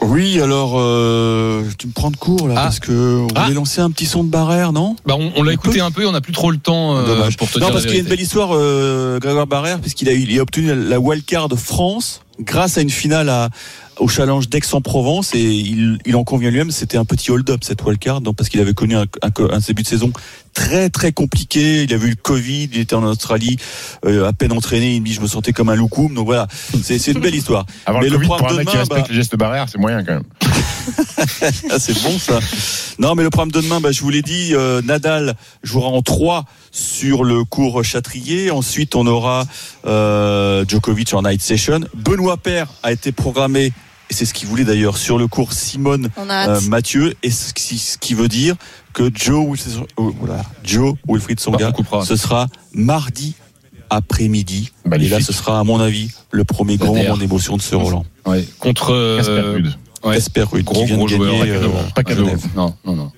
Oui, alors euh, tu me prends de cours là parce que on voulait lancer un petit son de barrière, non?
Bah, On, on l'a écouté un peu, on n'a plus trop le temps euh,
Dommage.
pour te
non,
dire
parce
la
qu'il y a une belle histoire, euh, Grégoire Barrère, puisqu'il a, il a obtenu la wildcard de France grâce à une finale au challenge d'Aix-en-Provence et il, en convient lui-même, c'était un petit hold-up cette wildcard, donc parce qu'il avait connu un début de saison très très compliqué. Il a vu le Covid, il était en Australie, euh, à peine entraîné. Il me dit je me sentais comme un loukoum. Donc voilà, c'est c'est une belle histoire.
Avoir
Mais
le Covid pour
programme
un mec qui
demain,
respecte
bah,
les gestes barrières, c'est moyen quand même.
ah, c'est bon ça. Non, mais le programme de demain, bah, je vous l'ai dit, euh, Nadal jouera en 3 sur le cours Châtrier. Ensuite, on aura euh, Djokovic en night session. Benoît Paire a été programmé. Et c'est ce qu'il voulait d'ailleurs sur le cours Simone euh, Mathieu, et ce qui, ce qui veut dire que Joe, Wilfried- oh, voilà, Joe Wilfried Songa, ce sera mardi après-midi. Et là, ce sera, à mon avis, le premier grand moment d'émotion de ce Roland.
Ouais, contre euh,
Casper Ruud.
ouais.
Casper Ruud,
gros
qui vient
gros
de
joueur,
gagner,
pas cadeau.
euh,
Pas cadeau. Non, non, non.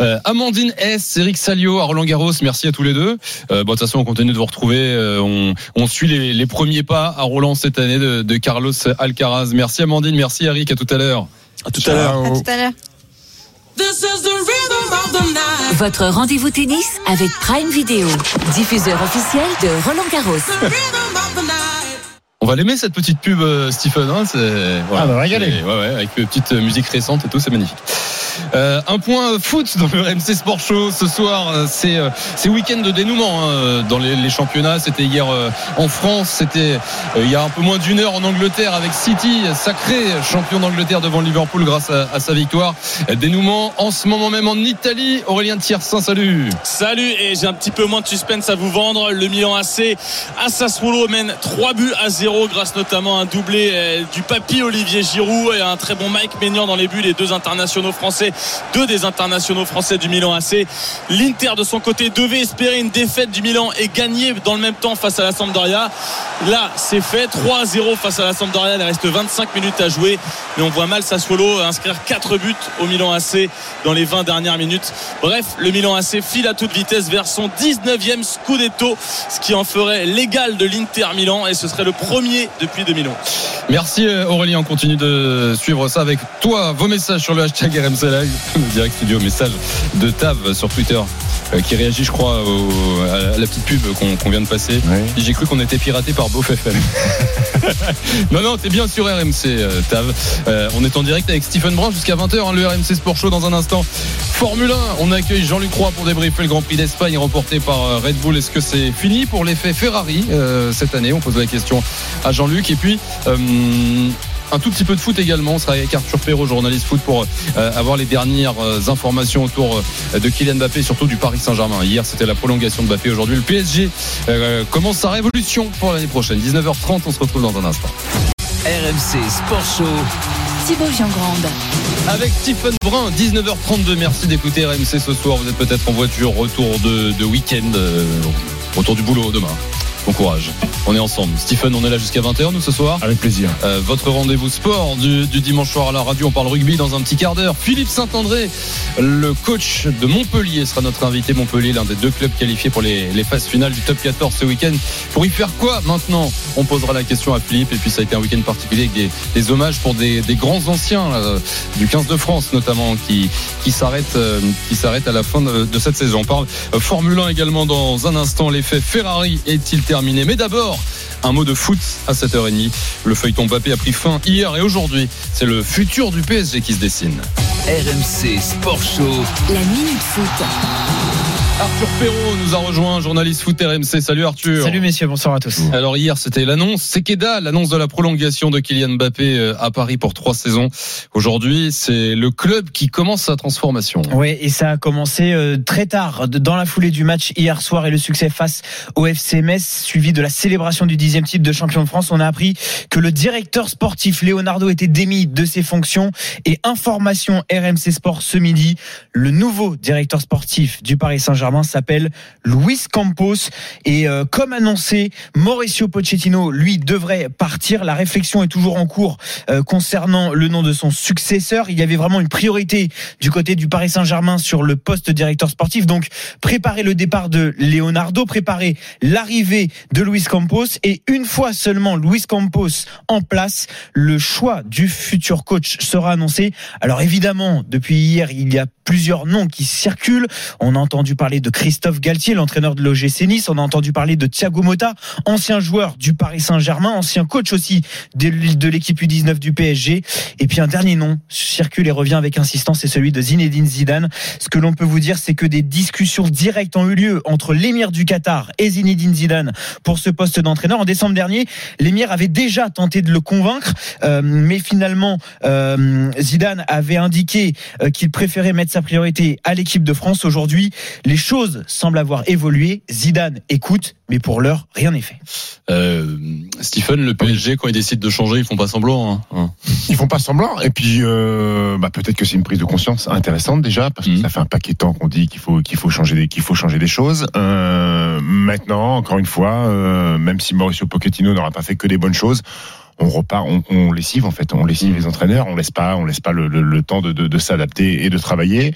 Euh, Amandine S, Eric Salio, à Roland Garros, merci à tous les deux. Euh, bon, de toute façon, on continue de vous retrouver. euh, on, on suit les, les premiers pas à Roland cette année de, de Carlos Alcaraz. Merci Amandine, merci Eric, à tout à l'heure.
À tout à l'heure.
À tout à l'heure.
Votre rendez-vous tennis avec Prime Video, diffuseur officiel de Roland Garros.
On va l'aimer cette petite pub, euh, Stephen. Hein, c'est,
Ah, bah, régalé.
Ouais, ouais, avec une petite euh, musique récente et tout, c'est magnifique. Euh, un point foot dans le RMC Sport Show ce soir. C'est c'est week-end de dénouement hein, dans les, les championnats. C'était hier euh, en France. C'était euh, il y a un peu moins d'une heure en Angleterre avec City, sacré champion d'Angleterre devant Liverpool grâce à, à sa victoire. Dénouement en ce moment même en Italie. Aurélien Tiersin, salut.
Salut et j'ai un petit peu moins de suspense à vous vendre. Le Milan AC à Sassuolo mène 3 buts à 0 grâce notamment à un doublé euh, du papy Olivier Giroud et un très bon Mike Maignan dans les buts. Les deux internationaux français deux des internationaux français du Milan AC. L'Inter de son côté devait espérer une défaite du Milan et gagner dans le même temps face à la Sampdoria. Là, c'est fait. 3-0 face à la Sampdoria. Il reste 25 minutes à jouer. Mais on voit mal Sassuolo inscrire 4 buts au Milan AC dans les 20 dernières minutes. Bref, le Milan AC file à toute vitesse vers son 19e Scudetto, ce qui en ferait l'égal de l'Inter Milan et ce serait le premier depuis 2011.
Merci euh, Aurélien, on continue de suivre ça avec toi. Vos messages sur le hashtag RMC Live, direct studio, message de Tav sur Twitter qui réagit, je crois, au, à la petite pub qu'on vient de passer. J'ai cru qu'on était piraté par Beauf FM. non, non, t'es bien sur RMC, euh, Tav. Euh, on est en direct avec Stephen Brun jusqu'à 20h, le RMC Sport Show dans un instant. Formule 1, on accueille Jean-Luc Roy pour débriefer le Grand Prix d'Espagne remporté par euh, Red Bull. Est-ce que c'est fini pour l'effet Ferrari euh, cette année? On pose la question à Jean-Luc. Et puis, euh, un tout petit peu de foot également. On sera avec Arthur Perrault, journaliste foot, pour euh, avoir les dernières euh, informations autour euh, de Kylian Mbappé, surtout du Paris Saint-Germain. Hier, c'était la prolongation de Mbappé. Aujourd'hui, le PSG euh, commence sa révolution pour l'année prochaine. 19h30, on se retrouve dans un instant.
RMC Sport Show.
Thibaut Giangrande.
Avec Stephen Brun, 19h32. Merci d'écouter RMC ce soir. Vous êtes peut-être en voiture, retour de, de week-end, euh, retour du boulot demain. Bon courage. On est ensemble. Stephen, on est là jusqu'à 20h, nous, ce soir.
Avec plaisir.
Euh, votre rendez-vous sport du, du dimanche soir à la radio. On parle rugby dans un petit quart d'heure. Philippe Saint-André, le coach de Montpellier, sera notre invité. Montpellier, l'un des deux clubs qualifiés pour les, les phases finales du top 14 ce week-end. Pour y faire quoi maintenant? On posera la question à Philippe. Et puis, ça a été un week-end particulier avec des, des hommages pour des, des grands anciens euh, du 15 de France, notamment, qui, qui s'arrêtent euh, qui s'arrêtent à la fin de, de cette saison. On parle euh, Formule 1 également dans un instant. L'effet Ferrari est-il terminé? Mais d'abord, un mot de foot à 7h30. Le feuilleton Mbappé a pris fin hier et aujourd'hui. C'est le futur du PSG qui se dessine.
RMC Sport Show.
La minute foot.
Perrault nous a rejoint, journaliste foot RMC. Salut Arthur.
Salut messieurs, bonsoir à tous.
Alors hier, c'était l'annonce, c'est Keda, l'annonce de la prolongation de Kylian Mbappé euh, à Paris pour trois saisons. Aujourd'hui, c'est le club qui commence sa transformation.
Oui, et ça a commencé euh, très tard, dans la foulée du match hier soir et le succès face au FC Metz, suivi de la célébration du dixième titre de champion de France. On a appris que le directeur sportif Leonardo était démis de ses fonctions et information RMC Sport ce midi, le nouveau directeur sportif du Paris Saint-Germain s'appelle Luis Campos et euh, comme annoncé, Mauricio Pochettino lui devrait partir. La réflexion est toujours en cours euh, concernant le nom de son successeur. Il y avait vraiment une priorité du côté du Paris Saint-Germain sur le poste directeur sportif. Donc, préparer le départ de Leonardo, préparer l'arrivée de Luis Campos et une fois seulement Luis Campos en place, le choix du futur coach sera annoncé. Alors évidemment, depuis hier, il y a plusieurs noms qui circulent. On a entendu parler de Christophe Galtier, l'entraîneur de l'OGC Nice. On a entendu parler de Thiago Motta, ancien joueur du Paris Saint-Germain, ancien coach aussi de l'équipe U19 du PSG. Et puis un dernier nom circule et revient avec insistance, c'est celui de Zinedine Zidane. Ce que l'on peut vous dire, c'est que des discussions directes ont eu lieu entre l'émir du Qatar et Zinedine Zidane pour ce poste d'entraîneur. En décembre dernier, l'émir avait déjà tenté de le convaincre, euh, mais finalement, euh, Zidane avait indiqué euh, qu'il préférait mettre sa priorité à l'équipe de France. Aujourd'hui, les choses semblent avoir évolué. Zidane écoute, mais pour l'heure, rien n'est fait.
Euh, Stephen, le PSG, quand ils décident de changer, ils font pas semblant. Hein. Hein.
Ils font pas semblant. Et puis, euh, bah, peut-être que c'est une prise de conscience intéressante déjà, parce que ça fait un paquet de temps qu'on dit qu'il faut qu'il faut changer des qu'il faut changer des choses. Euh, maintenant, encore une fois, euh, même si Mauricio Pochettino n'aura pas fait que des bonnes choses. On repart, on, on lessive en fait, on lessive les entraîneurs, on laisse pas, on laisse pas le, le- le temps de, de- de s'adapter et de travailler.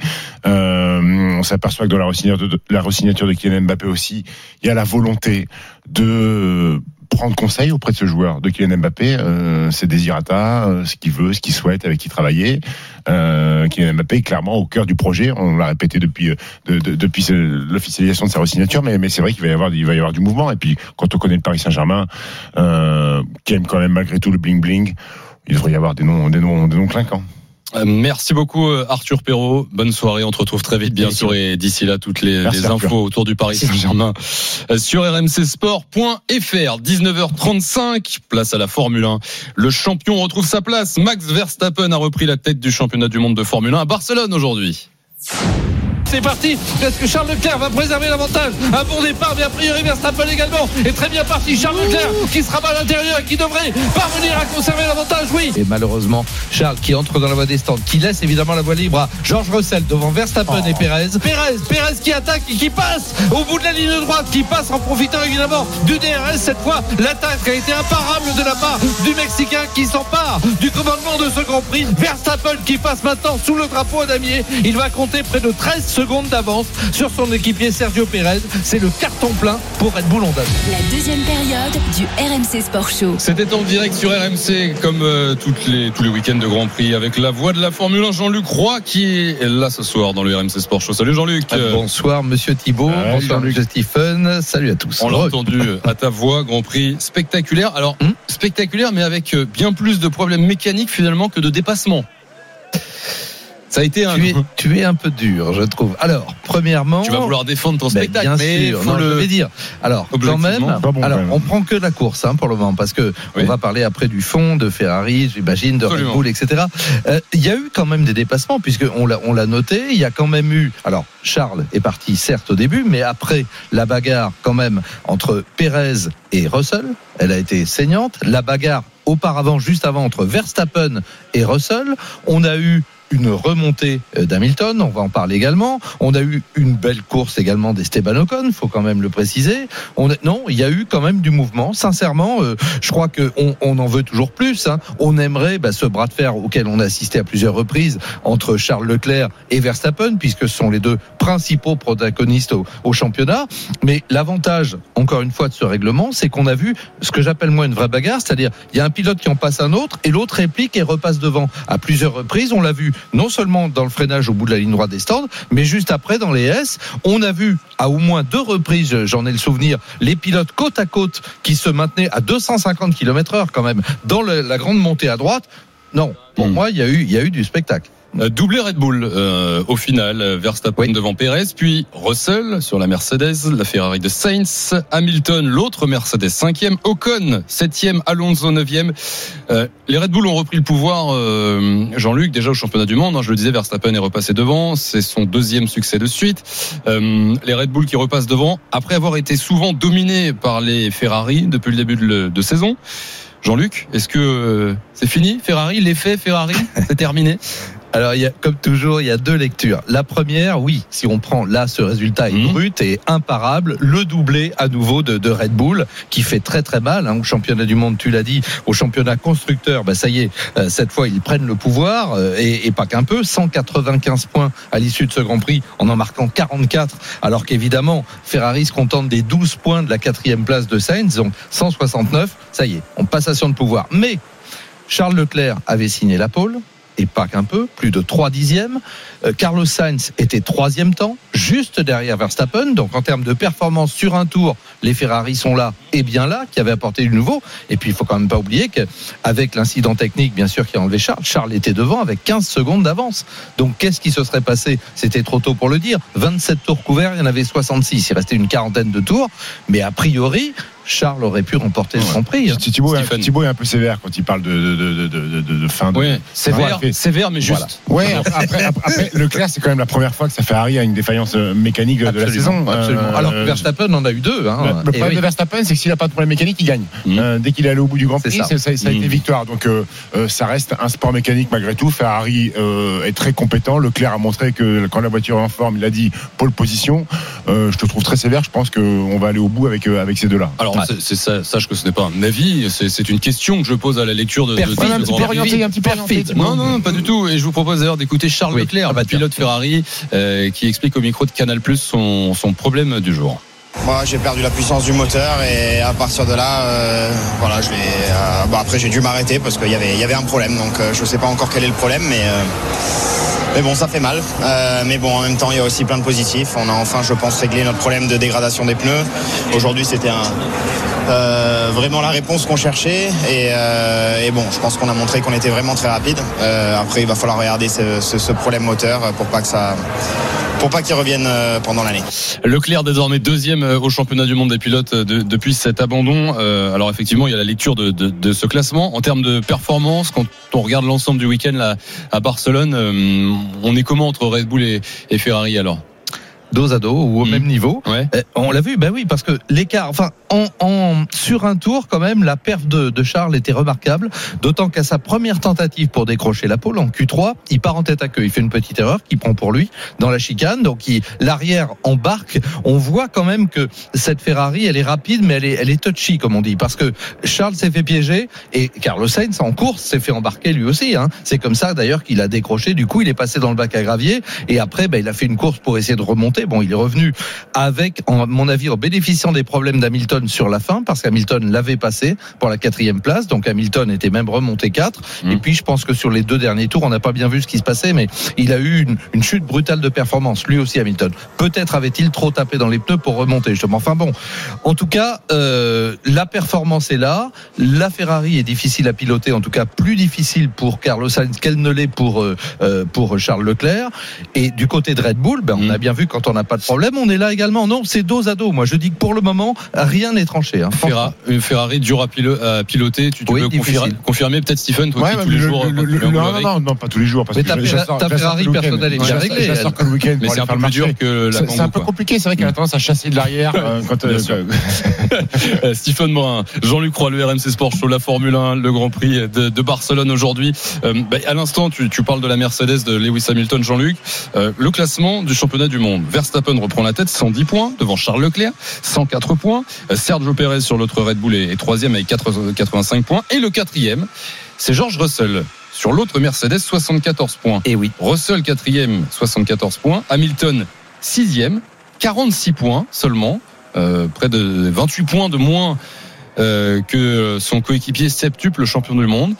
Euh, on s'aperçoit que dans la resignature, de, la resignature de Kylian Mbappé aussi, il y a la volonté de prendre conseil auprès de ce joueur, de Kylian Mbappé, euh, ses désirata, euh, ce qu'il veut, ce qu'il souhaite, avec qui travailler. Euh, Kylian Mbappé est clairement au cœur du projet. On l'a répété depuis euh, de- de- depuis l'officialisation de sa resignature, mais, mais c'est vrai qu'il va y avoir va y avoir du mouvement. Et puis quand on connaît le Paris Saint-Germain, euh, qui aime quand même malgré tout le bling bling, il devrait y avoir des noms des noms des noms clinquants.
Euh, Merci beaucoup euh, Arthur Perrault. Bonne soirée. On te retrouve très vite, bien sûr. Et d'ici là, toutes les, infos autour du Paris Saint-Germain euh, sur rmcsport.fr. 19h35, place à la Formule 1. Le champion retrouve sa place. Max Verstappen a repris la tête du championnat du monde de Formule 1 à Barcelone aujourd'hui.
C'est parti. Est-ce que Charles Leclerc va préserver l'avantage Un bon départ, mais a priori Verstappen également est très bien parti. Charles Leclerc qui sera à l'intérieur et qui devrait parvenir à conserver l'avantage, oui.
Et malheureusement, Charles qui entre dans la voie des stands, qui laisse évidemment la voie libre à Georges Russell devant Verstappen et Pérez.
Pérez, Pérez qui attaque et qui passe au bout de la ligne droite, qui passe en profitant évidemment du DRS. Cette fois, l'attaque a été imparable de la part du Mexicain qui s'empare du commandement de ce Grand Prix. Verstappen qui passe maintenant sous le drapeau damier. Il va compter près de 13 secondes d'avance sur son équipier Sergio Pérez. C'est le carton plein pour Red Bull Honda.
La deuxième période du RMC Sport Show.
C'était en direct sur RMC comme euh, toutes les, tous les week-ends de Grand Prix avec la voix de la Formule 1 Jean-Luc Roy qui est là ce soir dans le RMC Sport Show. Salut Jean-Luc.
Ah, bonsoir Monsieur Thibault, bonsoir Monsieur Stephen, salut à tous.
On l'a entendu à ta voix, Grand Prix spectaculaire. Alors
Hmm
spectaculaire mais avec euh, bien plus de problèmes mécaniques finalement que de dépassement. Ça a été un.
Tu es, tu es un peu dur, je trouve. Alors, premièrement.
Tu vas vouloir défendre ton
Ben,
spectacle,
bien
mais
sûr.
faut
Non,
le-
je vais dire. Alors, quand même,
bon,
alors, on prend que la course hein, pour le moment, parce que on va parler après du fond, de Ferrari, j'imagine, de
Absolument.
Red Bull, etc. Euh, Il y a eu quand même des dépassements, puisque on l'a, on l'a noté. Il y a quand même eu. Alors, Charles est parti certes au début, mais après la bagarre quand même entre Pérez et Russell, elle a été saignante. La bagarre auparavant, juste avant, entre Verstappen et Russell, on a eu une remontée euh, d'Hamilton, on va en parler également. On a eu une belle course également d'Esteban Ocon, faut quand même le préciser. On a- non, il y a eu quand même du mouvement. Sincèrement, euh, je crois que on, on en veut toujours plus. hein. On aimerait bah, ce bras de fer auquel on a assisté à plusieurs reprises entre Charles Leclerc et Verstappen, puisque ce sont les deux principaux protagonistes au, au championnat. Mais l'avantage, encore une fois, de ce règlement, c'est qu'on a vu ce que j'appelle moi une vraie bagarre, c'est-à-dire il y a un pilote qui en passe un autre et l'autre réplique et repasse devant. À plusieurs reprises, on l'a vu non seulement dans le freinage au bout de la ligne droite des stands, mais juste après dans les S. On a vu à au moins deux reprises, j'en ai le souvenir, les pilotes côte à côte qui se maintenaient à 250 km heure quand même dans le- la grande montée à droite. Non, pour moi, il y a eu, il y a eu du spectacle.
Euh, Doublé Red Bull euh, au final, euh, Verstappen devant Pérez, puis Russell sur la Mercedes, la Ferrari de Sainz, Hamilton l'autre Mercedes 5e, Ocon 7e, Alonso 9e. Euh, les Red Bull ont repris le pouvoir, euh, Jean-Luc, déjà au championnat du monde. hein, je le disais, Verstappen est repassé devant, c'est son deuxième succès de suite. Euh, les Red Bull qui repassent devant, après avoir été souvent dominés par les Ferrari depuis le début de, le- de saison. Jean-Luc, est-ce que c'est fini Ferrari, l'effet Ferrari, c'est terminé?
Alors, il y a, comme toujours, il y a deux lectures. La première, oui, si on prend là ce résultat est brut et imparable, le doublé à nouveau de, de Red Bull qui fait très très mal hein, au championnat du monde. Tu l'as dit, au championnat constructeur, bah ça y est, euh, cette fois ils prennent le pouvoir euh, et, et pas qu'un peu. 195 points à l'issue de ce Grand Prix en en marquant 44, alors qu'évidemment Ferrari se contente des 12 points de la quatrième place de Sainz, donc 169. Ça y est, on passation de pouvoir. Mais Charles Leclerc avait signé la pole et pas qu'un peu, plus de 3 dixièmes. Euh, Carlos Sainz était troisième temps, juste derrière Verstappen. Donc en termes de performance sur un tour, les Ferrari sont là et bien là, qui avaient apporté du nouveau. Et puis il faut quand même pas oublier qu'avec l'incident technique, bien sûr, qui a enlevé Charles, Charles était devant avec 15 secondes d'avance. Donc qu'est-ce qui se serait passé? C'était trop tôt pour le dire. 27 tours couverts, il y en avait 66. Il restait une quarantaine de tours. Mais a priori, Charles aurait pu remporter le Grand Prix. hein.
Thibaut, est- Thibaut est un peu sévère quand il parle de, de, de, de, de, de- de fin de.
Oui, sévère, mais juste.
Voilà. Ouais, après, après, après, Leclerc, c'est quand même la première fois que ça Ferrari a une défaillance euh, mécanique de la
Absolument,
saison.
absolument.
Euh,
Alors que Verstappen en a eu deux. Hein.
Le, problème
oui.
de Verstappen, c'est que s'il n'a pas de problème mécanique, il gagne. Euh, dès qu'il est allé au bout du Grand Prix,
ça.
ça, ça- ça a été victoire. Donc euh, euh, ça reste un sport mécanique malgré tout. Ferrari euh, est très compétent. Leclerc a montré que quand la voiture est en forme, il a dit pole position. Euh, je te trouve très sévère. Je pense qu'on va aller au bout avec, euh, avec ces deux-là.
Alors, c'est- c'est ça, sache que ce n'est pas un avis, c'est c'est une question que je pose à la lecture de, de,
Perfide.
de
peu
Prix.
orienté, un petit peu orienté,
Perfide. Non, non, pas du tout. Et je vous propose d'ailleurs d'écouter Charles Leclerc, le pilote Ferrari, euh, qui explique au micro de Canal Plus son, son problème du jour.
Moi, j'ai perdu la puissance du moteur et à partir de là, euh, voilà, je euh, bon, après, j'ai dû m'arrêter parce qu'il y avait, un problème. Donc, euh, je ne sais pas encore quel est le problème, mais. mais bon, ça fait mal. Mais bon, en même temps, il y a aussi plein de positifs. On a enfin, je pense, réglé notre problème de dégradation des pneus. Aujourd'hui, c'était un, euh, vraiment la réponse qu'on cherchait. Et, euh, et bon, je pense qu'on a montré qu'on était vraiment très rapide. Euh, après, il va falloir regarder ce, ce- ce problème moteur pour pas que ça, pour pas qu'il revienne euh, pendant l'année.
Leclerc désormais deuxième euh, au championnat du monde des pilotes de- depuis cet abandon. Alors effectivement, il y a la lecture de, de- de ce classement en termes de performance. Quand on regarde l'ensemble du week-end à Barcelone, on est comment entre Red Bull et, et Ferrari alors?
Dos à dos ou au
Mhm.
même niveau.
Ouais.
Euh, on l'a vu, ben oui, parce que l'écart, enfin, en, en- sur un tour, quand même, la perf de, de Charles était remarquable. D'autant qu'à sa première tentative pour décrocher la pole en Q3, il part en tête à queue. Il fait une petite erreur qui prend pour lui dans la chicane. Donc, il- l'arrière embarque. On voit quand même que cette Ferrari, elle est rapide, mais elle est, elle est touchy, comme on dit, parce que Charles s'est fait piéger et Carlos Sainz en course s'est fait embarquer lui aussi. Hein. C'est comme ça d'ailleurs qu'il a décroché. Du coup, il est passé dans le bac à gravier et après, ben, il a fait une course pour essayer de remonter. Bon, il est revenu avec, en mon avis, en bénéficiant des problèmes d'Hamilton sur la fin, parce qu'Hamilton l'avait passé pour la quatrième place. Donc Hamilton était même remonté 4
Mm.
Et puis, je pense que sur les deux derniers tours, on n'a pas bien vu ce qui se passait, mais il a eu une, une chute brutale de performance, lui aussi Hamilton. Peut-être avait-il trop tapé dans les pneus pour remonter, justement. Enfin bon, en tout cas, euh, la performance est là. La Ferrari est difficile à piloter, en tout cas plus difficile pour Carlos Sainz qu'elle ne l'est pour euh, euh, pour Charles Leclerc. Et du côté de Red Bull, ben, on a bien vu quand on n'a pas de problème, on est là également. Non, c'est dos à dos. Moi, je dis que pour le moment, rien n'est tranché. Hein.
Ferra- une Ferrari dure à, pilo- à piloter. Tu, tu
Oui,
peux confirmer, confirmer peut-être Stephen, toi
Ouais,
qui tous les
le-
jours.
le-
quand
le-
tu fais un
le-
boulot
non, non, non, pas tous les jours. Parce
Mais
que
ta Ferrari
que le week-end.
personnelle est
Je
bien
la sors-
réglée,
Je la sors
elle.
que le week-end.
Mais c'est un peu plus dur que la
C'est un peu compliqué. C'est vrai qu'elle a tendance à chasser de l'arrière euh, euh,
Euh, Stephen Morin, Jean-Luc Roy, le RMC Sport Show, la Formule 1, le Grand Prix de, de Barcelone aujourd'hui. Euh, bah, à l'instant, tu, tu parles de la Mercedes de Lewis Hamilton, Jean-Luc. Euh, le classement du championnat du monde. Verstappen reprend la tête, 110 points devant Charles Leclerc, 104 points. Euh, Sergio Perez sur l'autre Red Bull est, troisième avec 4 85 points. Et le quatrième, c'est George Russell. Sur l'autre Mercedes, 74 points.
Et oui.
Russell quatrième, 74 points. Hamilton sixième, 46 points seulement. Euh, près de 28 points de moins euh, que son coéquipier septuple champion du monde.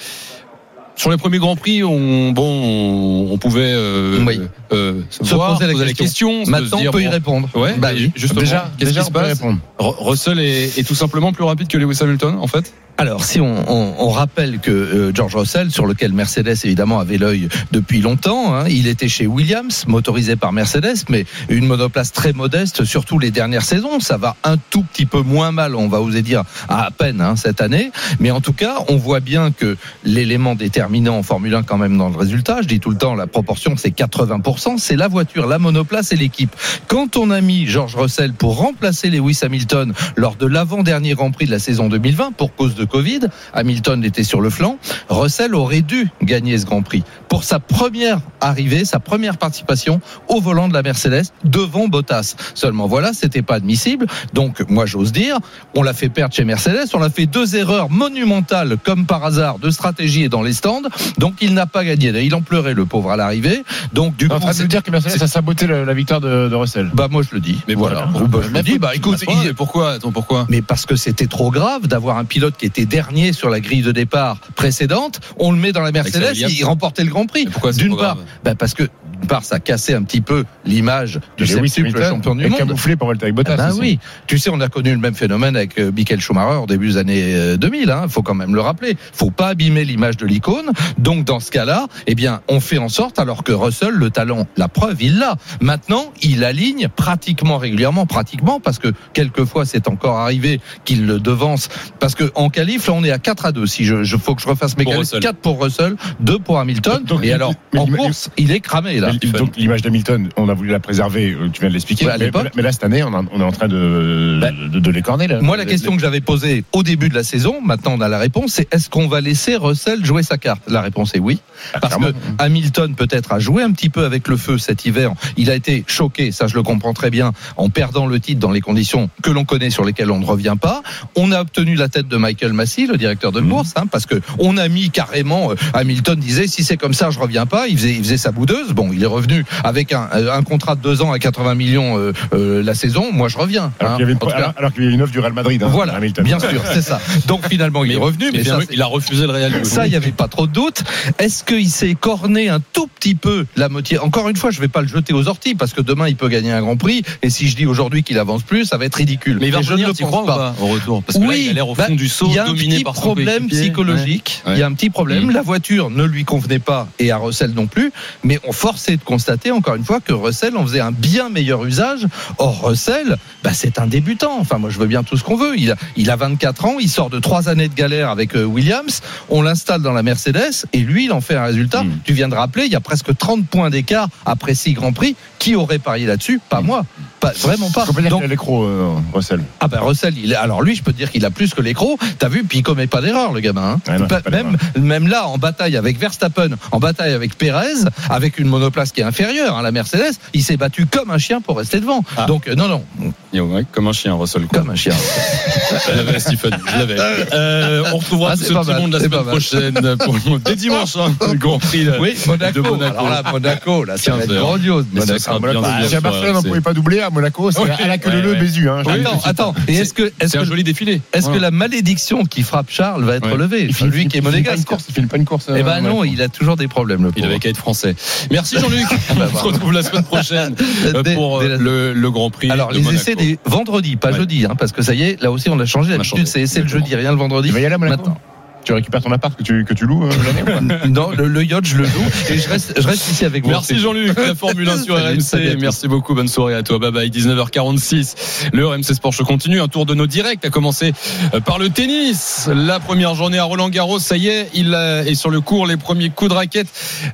Sur les premiers grands prix, on, bon, on, pouvait euh,
Oui.
euh, se
Se
voir,
poser la
poser
question. Maintenant,
dire,
on peut y répondre.
Ouais,
Bah oui.
justement,
Déjà,
qu'est-ce qui se passe Russell est, est tout simplement plus rapide que Lewis Hamilton, en fait.
Alors, si on, rappelle que euh, George Russell, sur lequel Mercedes évidemment avait l'œil depuis longtemps, hein, il était chez Williams, motorisé par Mercedes, mais une monoplace très modeste, surtout les dernières saisons. Ça va un tout petit peu moins mal, on va oser dire, à peine hein, cette année. Mais en tout cas, on voit bien que l'élément déterminant en Formule 1 quand même dans le résultat, je dis tout le temps, la proportion c'est 80%, c'est la voiture, la monoplace et l'équipe. Quand on a mis George Russell pour remplacer Lewis Hamilton lors de l'avant-dernier Grand Prix de la saison 2020 pour cause de Covid, Hamilton était sur le flanc, Russell aurait dû gagner ce Grand Prix pour sa première arrivée, sa première participation au volant de la Mercedes devant Bottas. Seulement voilà, c'était pas admissible. Donc moi j'ose dire, on l'a fait perdre chez Mercedes, on a fait deux erreurs monumentales comme par hasard de stratégie et dans les stands. Donc il n'a pas gagné. Il en pleurait le pauvre à l'arrivée. Donc du coup,
train de me dire que Mercedes a saboté la victoire de, de Russell.
bah moi je le dis.
Mais
voilà.
voilà.
Bah, je le dis. Bah écoute,
pourquoi Attends, pourquoi
mais parce que c'était trop grave d'avoir un pilote qui était dernier sur la grille de départ précédente, on le met dans la Mercedes, il remportait le Grand Prix. D'une part, bah parce que d'une part ça cassait un petit peu l'image du septuple
Hamilton
champion du
et
monde.
camouflé pour Valtteri Bottas.
Ah bah oui, tu sais, on a connu le même phénomène avec euh, Michael Schumacher au début des années euh, 2000. Hein, faut quand même le rappeler. Faut pas abîmer l'image de l'icône. Donc dans ce cas-là, eh bien, on fait en sorte, alors que Russell, le talent, la preuve, il l'a. Maintenant, il aligne pratiquement régulièrement, pratiquement, parce que quelquefois c'est encore arrivé qu'il le devance. Parce que en qualif, là, on est à 4 à 2. Si je, je faut que je refasse mes
Russell.
4 pour Russell, 2 pour Hamilton.
Donc,
et alors,
mais
en course, il est cramé là.
Mais Donc l'image d'Hamilton, on a voulu la préserver, euh, tu viens de l'expliquer.
Ouais, à
mais,
l'époque.
mais là, cette année, on, a- on est en train de,
Bah,
de, de l'écorner. là.
Moi, la question que j'avais posée au début de la saison, maintenant on a la réponse, c'est est-ce qu'on va laisser Russell jouer sa carte? La réponse est oui.
Ah,
Parce que. Hamilton peut-être a joué un petit peu avec le feu cet hiver. Il a été choqué, ça je le comprends très bien, en perdant le titre dans les conditions que l'on connaît, sur lesquelles on ne revient pas. On a obtenu la tête de Michael Massey, le directeur de course, hein, parce que on a mis carrément. euh, Hamilton disait si c'est comme ça, je reviens pas. Il faisait, il faisait sa boudeuse. Bon, il est revenu avec un, euh, un contrat de deux ans à 80 millions euh, euh, la saison. Moi, je reviens.
Alors
hein.
qu'il y avait une,
En tout cas,
alors- qu'il y avait une offre du Real Madrid. hein,
voilà,
Hamilton.
bien sûr, c'est ça. Donc finalement, il est revenu, mais, ça,
il a refusé le Real.
ça, il n'y avait pas trop de doute. Est-ce qu'il s'est corné un tout petit peu la moitié? Encore une fois, je ne vais pas le jeter aux orties parce que demain, il peut gagner un Grand Prix. Et si je dis aujourd'hui qu'il avance plus, ça va être ridicule.
Mais il va
Et je ne
tu
pense
pas au retour? Parce que là,
oui,
il a l'air au
bah,
fond du saut,
y a un petit problème psychologique.
Ouais.
Il y a un petit problème. La voiture ne lui convenait pas et à Russell non plus. Mais on forçait de constater encore une fois que Russell en faisait un bien meilleur usage. Or Russell, bah, c'est un débutant. Enfin, moi, je veux bien tout ce qu'on veut. Il a, il a 24 ans. Il sort de trois années de galère avec euh, Williams. On l'installe dans la Mercedes et lui, il en fait un résultat.
Mm.
Tu viens de rappeler, il y a presque 30 points d'écart après six grands prix. Qui aurait parié là-dessus Pas moi. Pas, vraiment pas. Donc-
l'écro, euh, Russell.
ah ben Russell, il, alors lui, je peux te dire qu'il a plus que l'écro. T'as vu, puis il commet pas d'erreur, le gamin. hein.
Ouais, non,
Pas-
pas
même, même là, en bataille avec Verstappen, en bataille avec Perez, avec une monoplace qui est inférieure à la Mercedes, il s'est battu comme un chien pour rester devant. Donc euh, non, non,
Comme un chien, Russell. quoi.
comme un chien.
Je l'avais, Stephen. Je l'avais. Euh, on retrouvera
Ah,
tout
c'est
ce
pas
petit
mal,
monde la
c'est
semaine prochaine pour dès dimanche, hein, le Grand Prix là,
Oui, Monaco.
de Monaco.
Alors là, Monaco, là, ça va être
15 heures.
grandiose. Monaco. Monaco.
Bah, si Barcelone
sur
ne pouvait pas doubler à Monaco, c'est
Ouais,
à la queue
ouais,
le
ouais.
Bézu. Hein,
Attends, attends. Et est-ce que, est-ce
C'est un joli défilé.
est-ce que la malédiction qui frappe Charles va être levée Lui qui est
il finit pas une
monégasque.
course, il finit pas une course.
Eh ben
euh,
non, il a toujours des problèmes, le
Il avait qu'à être français. Merci Jean-Luc. On se retrouve la semaine prochaine euh, pour euh, le, le Grand Prix
Alors, les essais des vendredis, pas
Ouais.
jeudi, hein, parce que ça y est, là aussi on a changé. D'habitude, c'est le jeudi, rien le vendredi.
Il va y aller à Monaco.
Maintenant.
Tu récupères ton appart que tu, que tu loues euh,
Non, le, le yacht, je le loue et je reste, je reste ici avec vous.
Merci Jean-Luc, la Formule 1 sur
à
RMC. Merci beaucoup, bonne soirée à toi. Bye bye, 19h46. Le RMC Sport Show continue. Un tour de nos directs a commencé euh, par le tennis. La première journée à Roland Garros, ça y est, il est sur le cours. Les premiers coups de raquette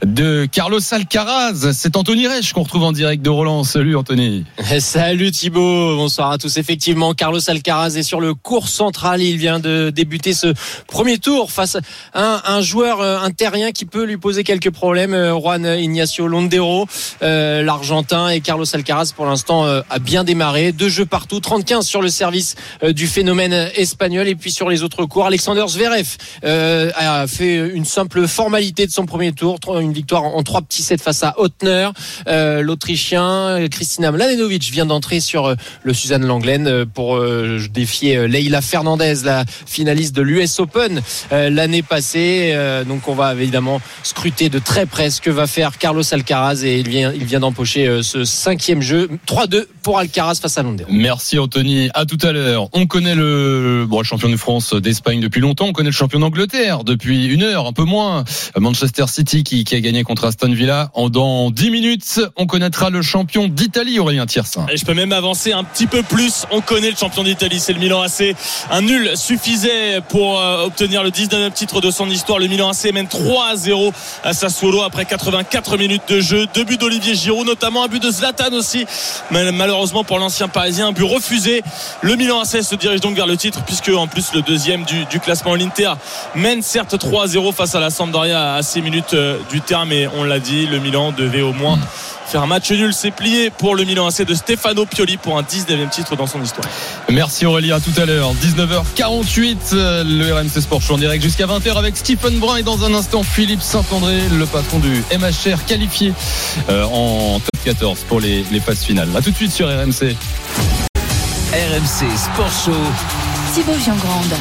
de Carlos Alcaraz. C'est Anthony Reich qu'on retrouve en direct de Roland. Salut Anthony.
Salut Thibaut, bonsoir à tous. Effectivement, Carlos Alcaraz est sur le cours central. Il vient de débuter ce premier tour face à un, joueur, euh, un qui peut lui poser quelques problèmes. euh, Juan Ignacio Londero, euh, l'Argentin et Carlos Alcaraz pour l'instant a bien démarré. Deux jeux partout, 30-15 sur le service du phénomène espagnol et puis sur les autres cours, Alexander Zverev a fait une simple formalité de son premier tour, une victoire en trois petits sets face à Hotner. L'Autrichien Kristina Mladenovic vient d'entrer sur le Suzanne Langlaine pour défier Leila Fernandez, la finaliste de l'US Open l'année passée. Euh, donc on va évidemment scruter de très près ce que va faire Carlos Alcaraz et il vient, il vient d'empocher euh, ce cinquième jeu 3-2 pour Alcaraz face à Londres.
Merci Anthony. À tout à l'heure. On connaît le, bon, le champion de France d'Espagne depuis longtemps. On connaît le champion d'Angleterre depuis une heure, un peu moins. Manchester City qui, qui a gagné contre Aston Villa. En dans 10 minutes, on connaîtra le champion d'Italie, Aurélien Tiersin.
Et je peux même avancer un petit peu plus. On connaît le champion d'Italie, c'est le Milan AC. Un nul suffisait pour euh, obtenir le 19e titre de son histoire. Le Milan AC mène 3-0 à Sassuolo après 84 minutes de jeu. Deux buts d'Olivier Giroud, notamment un but de Zlatan aussi. Malheureusement pour l'ancien parisien, un but refusé. Le Milan AC se dirige donc vers le titre puisque en plus le deuxième du, du classement l'Inter mène certes 3-0 face à la Sampdoria à 6 minutes euh, du terme. Mais on l'a dit, le Milan devait au moins faire un match nul. C'est plié pour le Milan AC de Stefano Pioli pour un 19e titre dans son histoire.
Merci Aurélien, à tout à l'heure. 19h48, euh, le RMC Sport Show en direct jusqu'à 20h avec Stephen Brun et dans un instant Philippe Saint-André, le patron du MHR qualifié euh, en top 14 pour les, les phases finales. A tout de suite sur RMC.
RMC Sport Show.
Thibaut Giangrande.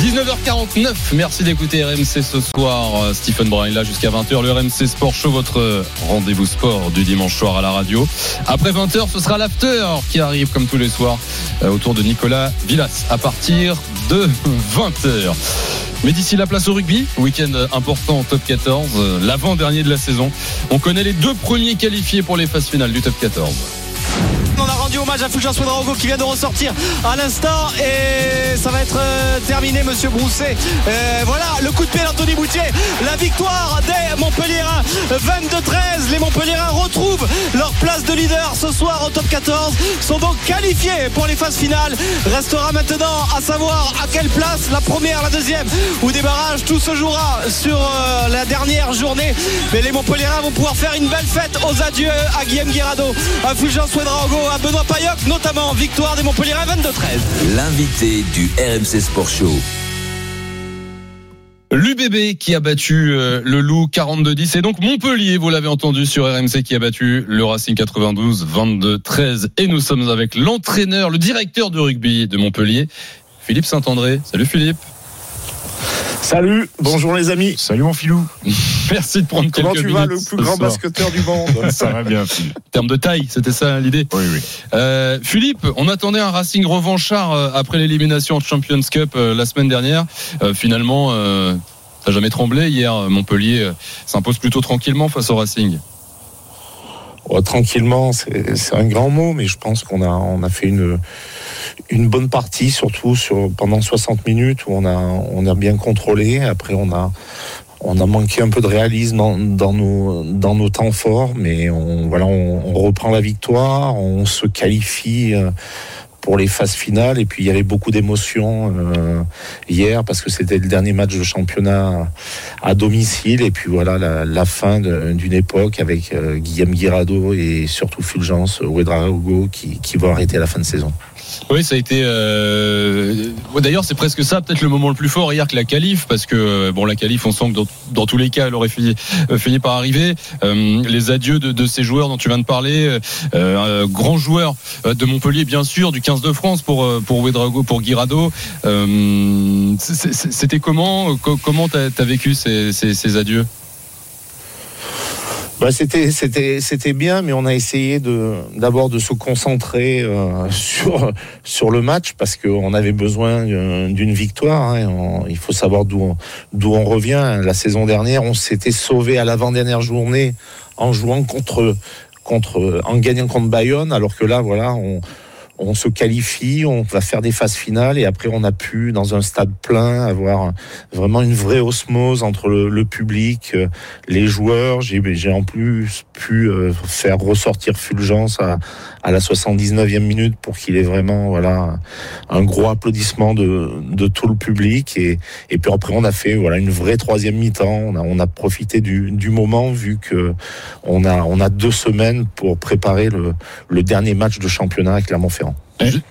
19h49, merci d'écouter RMC ce soir. Euh, Stephen Brun est là jusqu'à 20h. Le RMC Sport Show, votre rendez-vous sport du dimanche soir à la radio. Après 20h, ce sera l'after qui arrive comme tous les soirs euh, autour de Nicolas Villas à partir de 20h. Mais d'ici la place au rugby, week-end important au top 14, euh, l'avant-dernier de la saison. On connaît les deux premiers qualifiés pour les phases finales du top 14.
On a rendu hommage à Fulgence Ouedraogo qui vient de ressortir à l'instant et ça va être euh, terminé monsieur Brousset. Euh, voilà le coup de pied d'Anthony Boutier la victoire des Montpellierins 22-13 les Montpellierins retrouvent leur place de leader ce soir au top 14 sont donc qualifiés pour les phases finales. Restera maintenant à savoir à quelle place la première la deuxième ou des barrages tout se jouera sur euh, la dernière journée. Mais les Montpellierins vont pouvoir faire une belle fête aux adieux à Guillaume Guirado à Fulgence Ouedraogo à Benoît Payoc notamment victoire des Montpellierins 22-13
L'invité du RMC Sport Show.
L'UBB qui a battu euh, le Loup 42-10 et donc Montpellier, vous l'avez entendu sur RMC qui a battu le Racing 92 22-13 et nous sommes avec l'entraîneur, le directeur de rugby de Montpellier, Philippe Saint-André. Salut Philippe.
Salut, bonjour les amis.
Salut mon filou.
Merci de prendre
Comment
quelques
tu vas, le plus grand
soir.
basketteur du monde
Ça va bien, Philippe.
En termes de taille, c'était ça l'idée
Oui, oui.
Euh, Philippe, on attendait un Racing revanchard euh, après l'élimination en Champions Cup euh, la semaine dernière. Euh, finalement, euh, ça n'a jamais tremblé. Hier, Montpellier euh, s'impose plutôt tranquillement face au Racing.
Ouais, Tranquillement, c'est un grand mot, mais je pense qu'on a, on a fait une, une bonne partie, surtout sur, pendant 60 minutes où on a, on a bien contrôlé. Après, on a, on a manqué un peu de réalisme dans, dans nos dans nos temps forts, mais on voilà, on, on reprend la victoire, on se qualifie. Pour les phases finales et puis il y avait beaucoup d'émotions euh, hier parce que c'était le dernier match de championnat à domicile et puis voilà la, fin d'une époque avec euh, Guillaume Guirado et surtout Fulgence Ouedraogo qui, qui va arrêter la fin de saison.
Oui, ça a été. euh, D'ailleurs, c'est presque ça, peut-être le moment le plus fort hier que la qualif, parce que euh, bon, la qualif, on sent que dans, dans tous les cas, elle aurait fini, euh, fini par arriver. Les adieux de, de ces joueurs dont tu viens de parler, euh, un grand joueur de Montpellier, bien sûr, du 15 de France pour pour Ouedraogo, pour Guirado. C'était comment Co- Comment t'as as vécu ces, ces adieux?
Bah, c'était c'était c'était bien, mais on a essayé de d'abord de se concentrer euh, sur sur le match parce qu'on avait besoin d'une d'une victoire. hein. Il faut savoir d'où d'où on revient. La saison dernière, on s'était sauvé à l'avant-dernière journée en jouant contre contre en gagnant contre Bayonne, alors que là, voilà, on on se qualifie, on va faire des phases finales et après on a pu, dans un stade plein, avoir vraiment une vraie osmose entre le, le public, euh, les joueurs. J'ai en plus pu euh, faire ressortir Fulgence à, à la 79e minute pour qu'il ait vraiment voilà un gros applaudissement de, de tout le public et, et puis après on a fait voilà une vraie troisième mi-temps. On a, on a profité du, du moment vu que on a on a deux semaines pour préparer le, le dernier match de championnat avec Clermont-Ferrand.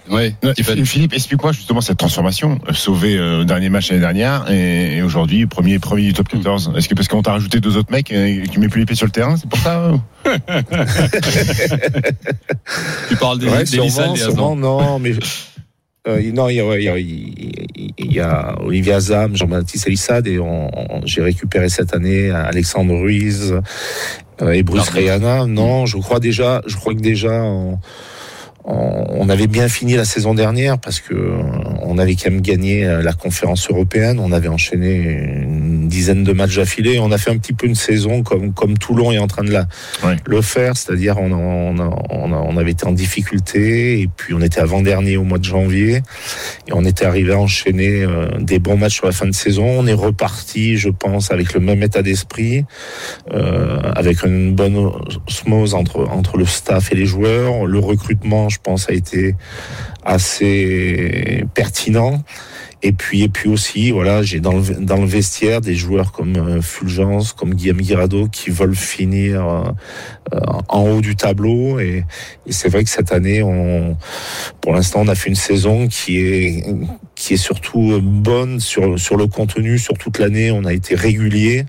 Ouais,
Philippe, Philippe, explique-moi justement cette transformation, euh, sauvé euh, au dernier match l'année dernière et, et aujourd'hui premier premier du top 14. Est-ce que parce qu'on t'a rajouté deux autres mecs et que tu mets plus les pieds sur le terrain, c'est pour ça ou
Tu parles des,
Ouais,
des
sûrement,
des
non, mais euh, non, il y a, il y a, il y a Olivier Azam, Jean-Baptiste Elissade et on, on- j'ai récupéré cette année Alexandre Ruiz euh, et Bruce Rayana. Non, je crois déjà, je crois que déjà on, on- avait bien fini la saison dernière parce que euh, on avait quand même gagné euh, la conférence européenne, on avait enchaîné une dizaine de matchs affilés, on a fait un petit peu une saison comme comme Toulon est en train de la le faire, c'est-à-dire on, on, avait été en difficulté et puis on était avant-dernier au mois de janvier. Et on était arrivé à enchaîner euh, des bons matchs sur la fin de saison. On est reparti, je pense, avec le même état d'esprit, euh, avec une bonne osmose entre, entre le staff et les joueurs. Le recrutement, je pense, a été assez pertinent. Et puis, et puis aussi, voilà, j'ai dans le, vestiaire des joueurs comme euh, Fulgence, comme Guillaume Guirado, qui veulent finir euh, euh, en haut du tableau. Et, c'est vrai que cette année, pour l'instant, on a fait une saison qui est, qui est surtout bonne sur, sur le contenu, sur toute l'année. On a été régulier.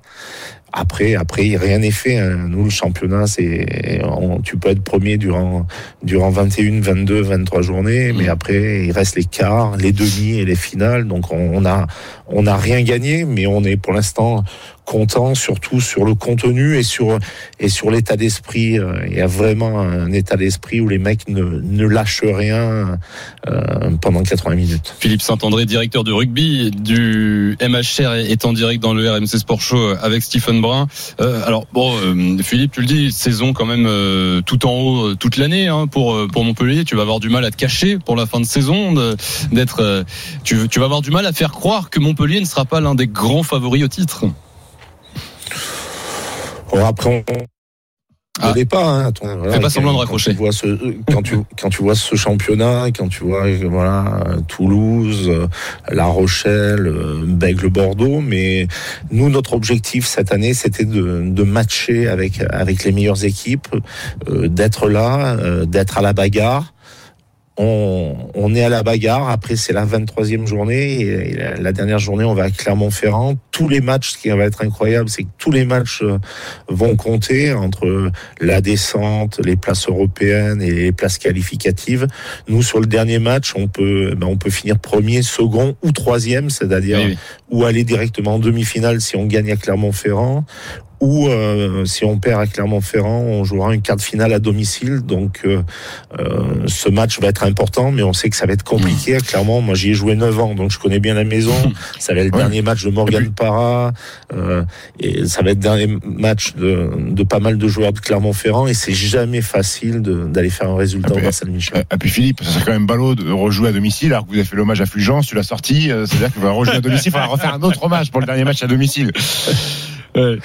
Après, après, rien n'est fait. hein. Nous, le championnat, c'est, on- tu peux être premier durant, durant 21, 22, 23 journées, mais après, il reste les quarts, les demi et les finales. Donc, on, on a, on n'a rien gagné, mais on est pour l'instant content, surtout sur le contenu et sur, et sur l'état d'esprit. Euh, Il y a vraiment un état d'esprit où les mecs ne, ne lâchent rien euh, pendant 80 minutes.
Philippe Saint-André, directeur de rugby du MHR, est en direct dans le RMC Sport Show avec Stephen Brun. Euh, alors bon, euh, Philippe, tu le dis, saison quand même euh, tout en haut euh, toute l'année hein, pour euh, pour Montpellier. Tu vas avoir du mal à te cacher pour la fin de saison, d'être. euh, tu vas avoir du mal à faire croire que Montpellier ne sera pas l'un des grands favoris au titre.
Bon, après, on... Au départ, hein, voilà,
Ah. Fais pas
quand-
semblant de
quand
raccrocher.
tu vois ce, quand tu quand tu vois ce championnat, quand tu vois voilà Toulouse, La Rochelle, Bègle, Bordeaux, mais nous notre objectif cette année c'était de, de matcher avec avec les meilleures équipes, euh, d'être là, euh, d'être à la bagarre. On, on est à la bagarre. Après, c'est la 23e journée. Et la, dernière journée, on va à Clermont-Ferrand. Tous les matchs, ce qui va être incroyable, c'est que tous les matchs euh, vont compter entre la descente, les places européennes et les places qualificatives. Nous, sur le dernier match, on peut, ben, on peut finir premier, second ou troisième, c'est-à-dire
Oui, oui.
ou aller directement en demi-finale si on gagne à Clermont-Ferrand, ou euh, si on perd à Clermont-Ferrand, on jouera une quart de finale à domicile. Donc euh, euh, ce match va être important, mais on sait que ça va être compliqué à Clermont. Moi, j'y ai joué 9 ans, donc je connais bien la maison. Ça va être le dernier match de Morgan Parra, euh, et ça va être le dernier match de, de pas mal de joueurs de Clermont-Ferrand, et c'est jamais facile d'aller faire un résultat au Marcel-Michel.
Et puis Philippe, ça serait quand même ballot de rejouer à domicile alors que vous avez fait l'hommage à Fulgence, tu l'as sorti, euh, c'est-à-dire que vous allez rejouer à domicile, il faudra refaire un autre hommage pour le dernier match à domicile.
Ouais,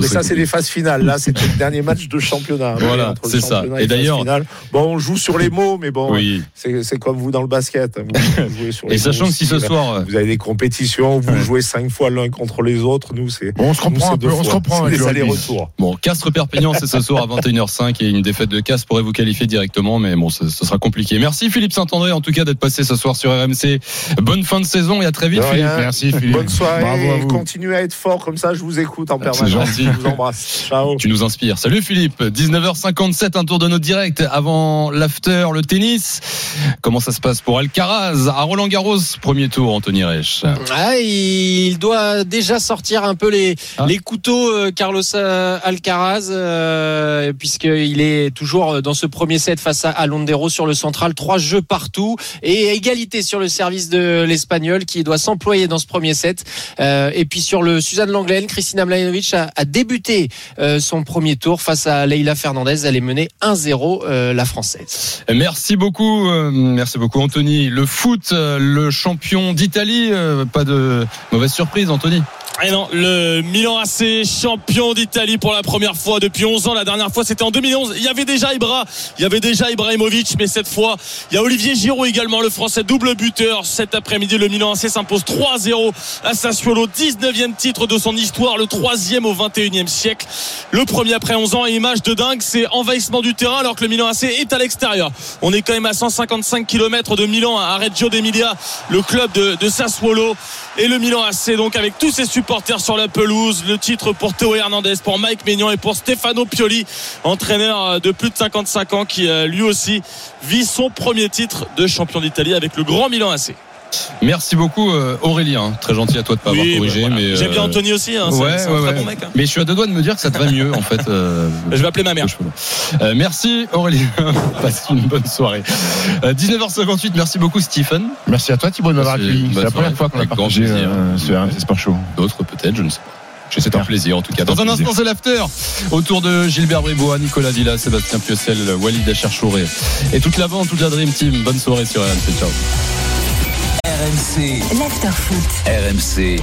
mais ça, c'est les phases finales. Là, c'était le dernier match de championnat.
Voilà, c'est ça. Et d'ailleurs-
bon, on joue sur les mots, mais bon,
Oui.
c'est c'est comme vous dans le basket. Vous jouez sur
Et
les
sachant
mots
que si ce soir,
vous avez des compétitions, vous jouez cinq fois l'un contre les autres. Nous, c'est
Bon, on se comprend
nous, c'est
un peu, on se comprend
C'est
avec
les allers-retours.
Bon, Castres-Perpignan, c'est ce soir à 21h05 et une défaite de Castres pourrait vous qualifier directement, mais bon, ce, ce sera compliqué. Merci Philippe Saint-André, en tout cas, d'être passé ce soir sur RMC. Bonne fin de saison et à très vite, Philippe.
Merci Philippe.
Bonne soirée.
Bravo à
et
vous.
continuez à être fort comme ça. Je vous écoute en
C'est
permanence.
gentil.
Je vous embrasse. Ciao.
Tu nous inspires. Salut Philippe. 19h57, un tour de notre direct avant l'after, le tennis. Comment ça se passe pour Alcaraz à Roland Garros? Premier tour, Anthony Reich.
Ah, il doit déjà sortir un peu les,
Ah.
les couteaux, euh, Carlos euh, Alcaraz, euh, puisqu'il est toujours dans ce premier set face à, à Londero sur le central. Trois jeux partout et égalité sur le service de l'Espagnol qui doit s'employer dans ce premier set. Euh, et puis sur le Suzanne Langlaine, Christina Mladenovic a, a débuté euh, son premier tour face à Leila Fernandez. Elle est menée 1-0, euh, la Française.
Merci beaucoup, euh, merci beaucoup Anthony. Le foot, euh, le champion d'Italie, euh, pas de mauvaise surprise Anthony.
Et non, le Milan AC champion d'Italie pour la première fois depuis 11 ans. La dernière fois, c'était en 2011. Il y avait déjà Ibra, il y avait déjà Ibrahimovic, mais cette fois, il y a Olivier Giroud également, le Français double buteur. Cet après-midi, le Milan AC s'impose 3-0 à Sassuolo, 19e titre de son histoire, le troisième au 21e siècle. Le premier après 11 ans image de dingue, c'est envahissement du terrain alors que le Milan AC est à l'extérieur. On est quand même à 155 km de Milan à Reggio d'Emilia, le club de, Sassuolo et le Milan AC donc avec tous ses supporters sur la pelouse. Le titre pour Théo Hernandez, pour Mike Maignan et pour Stefano Pioli, entraîneur de plus de 55 ans qui euh, lui aussi vit son premier titre de champion d'Italie avec le grand Milan AC.
Merci beaucoup euh, Aurélien, très gentil à toi de pas
Oui,
avoir corrigé,
bah voilà.
mais
J'aime bien Anthony aussi, hein, c'est-
ouais,
un
ouais,
très
ouais.
bon mec, hein.
Mais je suis à deux doigts de me dire que ça te va mieux en fait. euh,
Je vais appeler ma mère.
Euh, merci Aurélien, passe une bonne soirée. Euh, 19h58, merci beaucoup Stephen.
Merci à toi Thibaut de m'avoir accueilli. C'est la première fois qu'on a partagé euh, ce RMC Sport Show.
D'autres peut-être, je ne sais pas. C'est un plaisir en tout cas. Dans un
plaisir.
instant, c'est l'after. Autour de Gilbert Bribois, Nicolas Villa, Sébastien Piocel, Walid Acharchouré et toute la bande, toute la Dream Team. Bonne soirée sur RMC. Ciao.
RMC,
L'after foot.
RMC,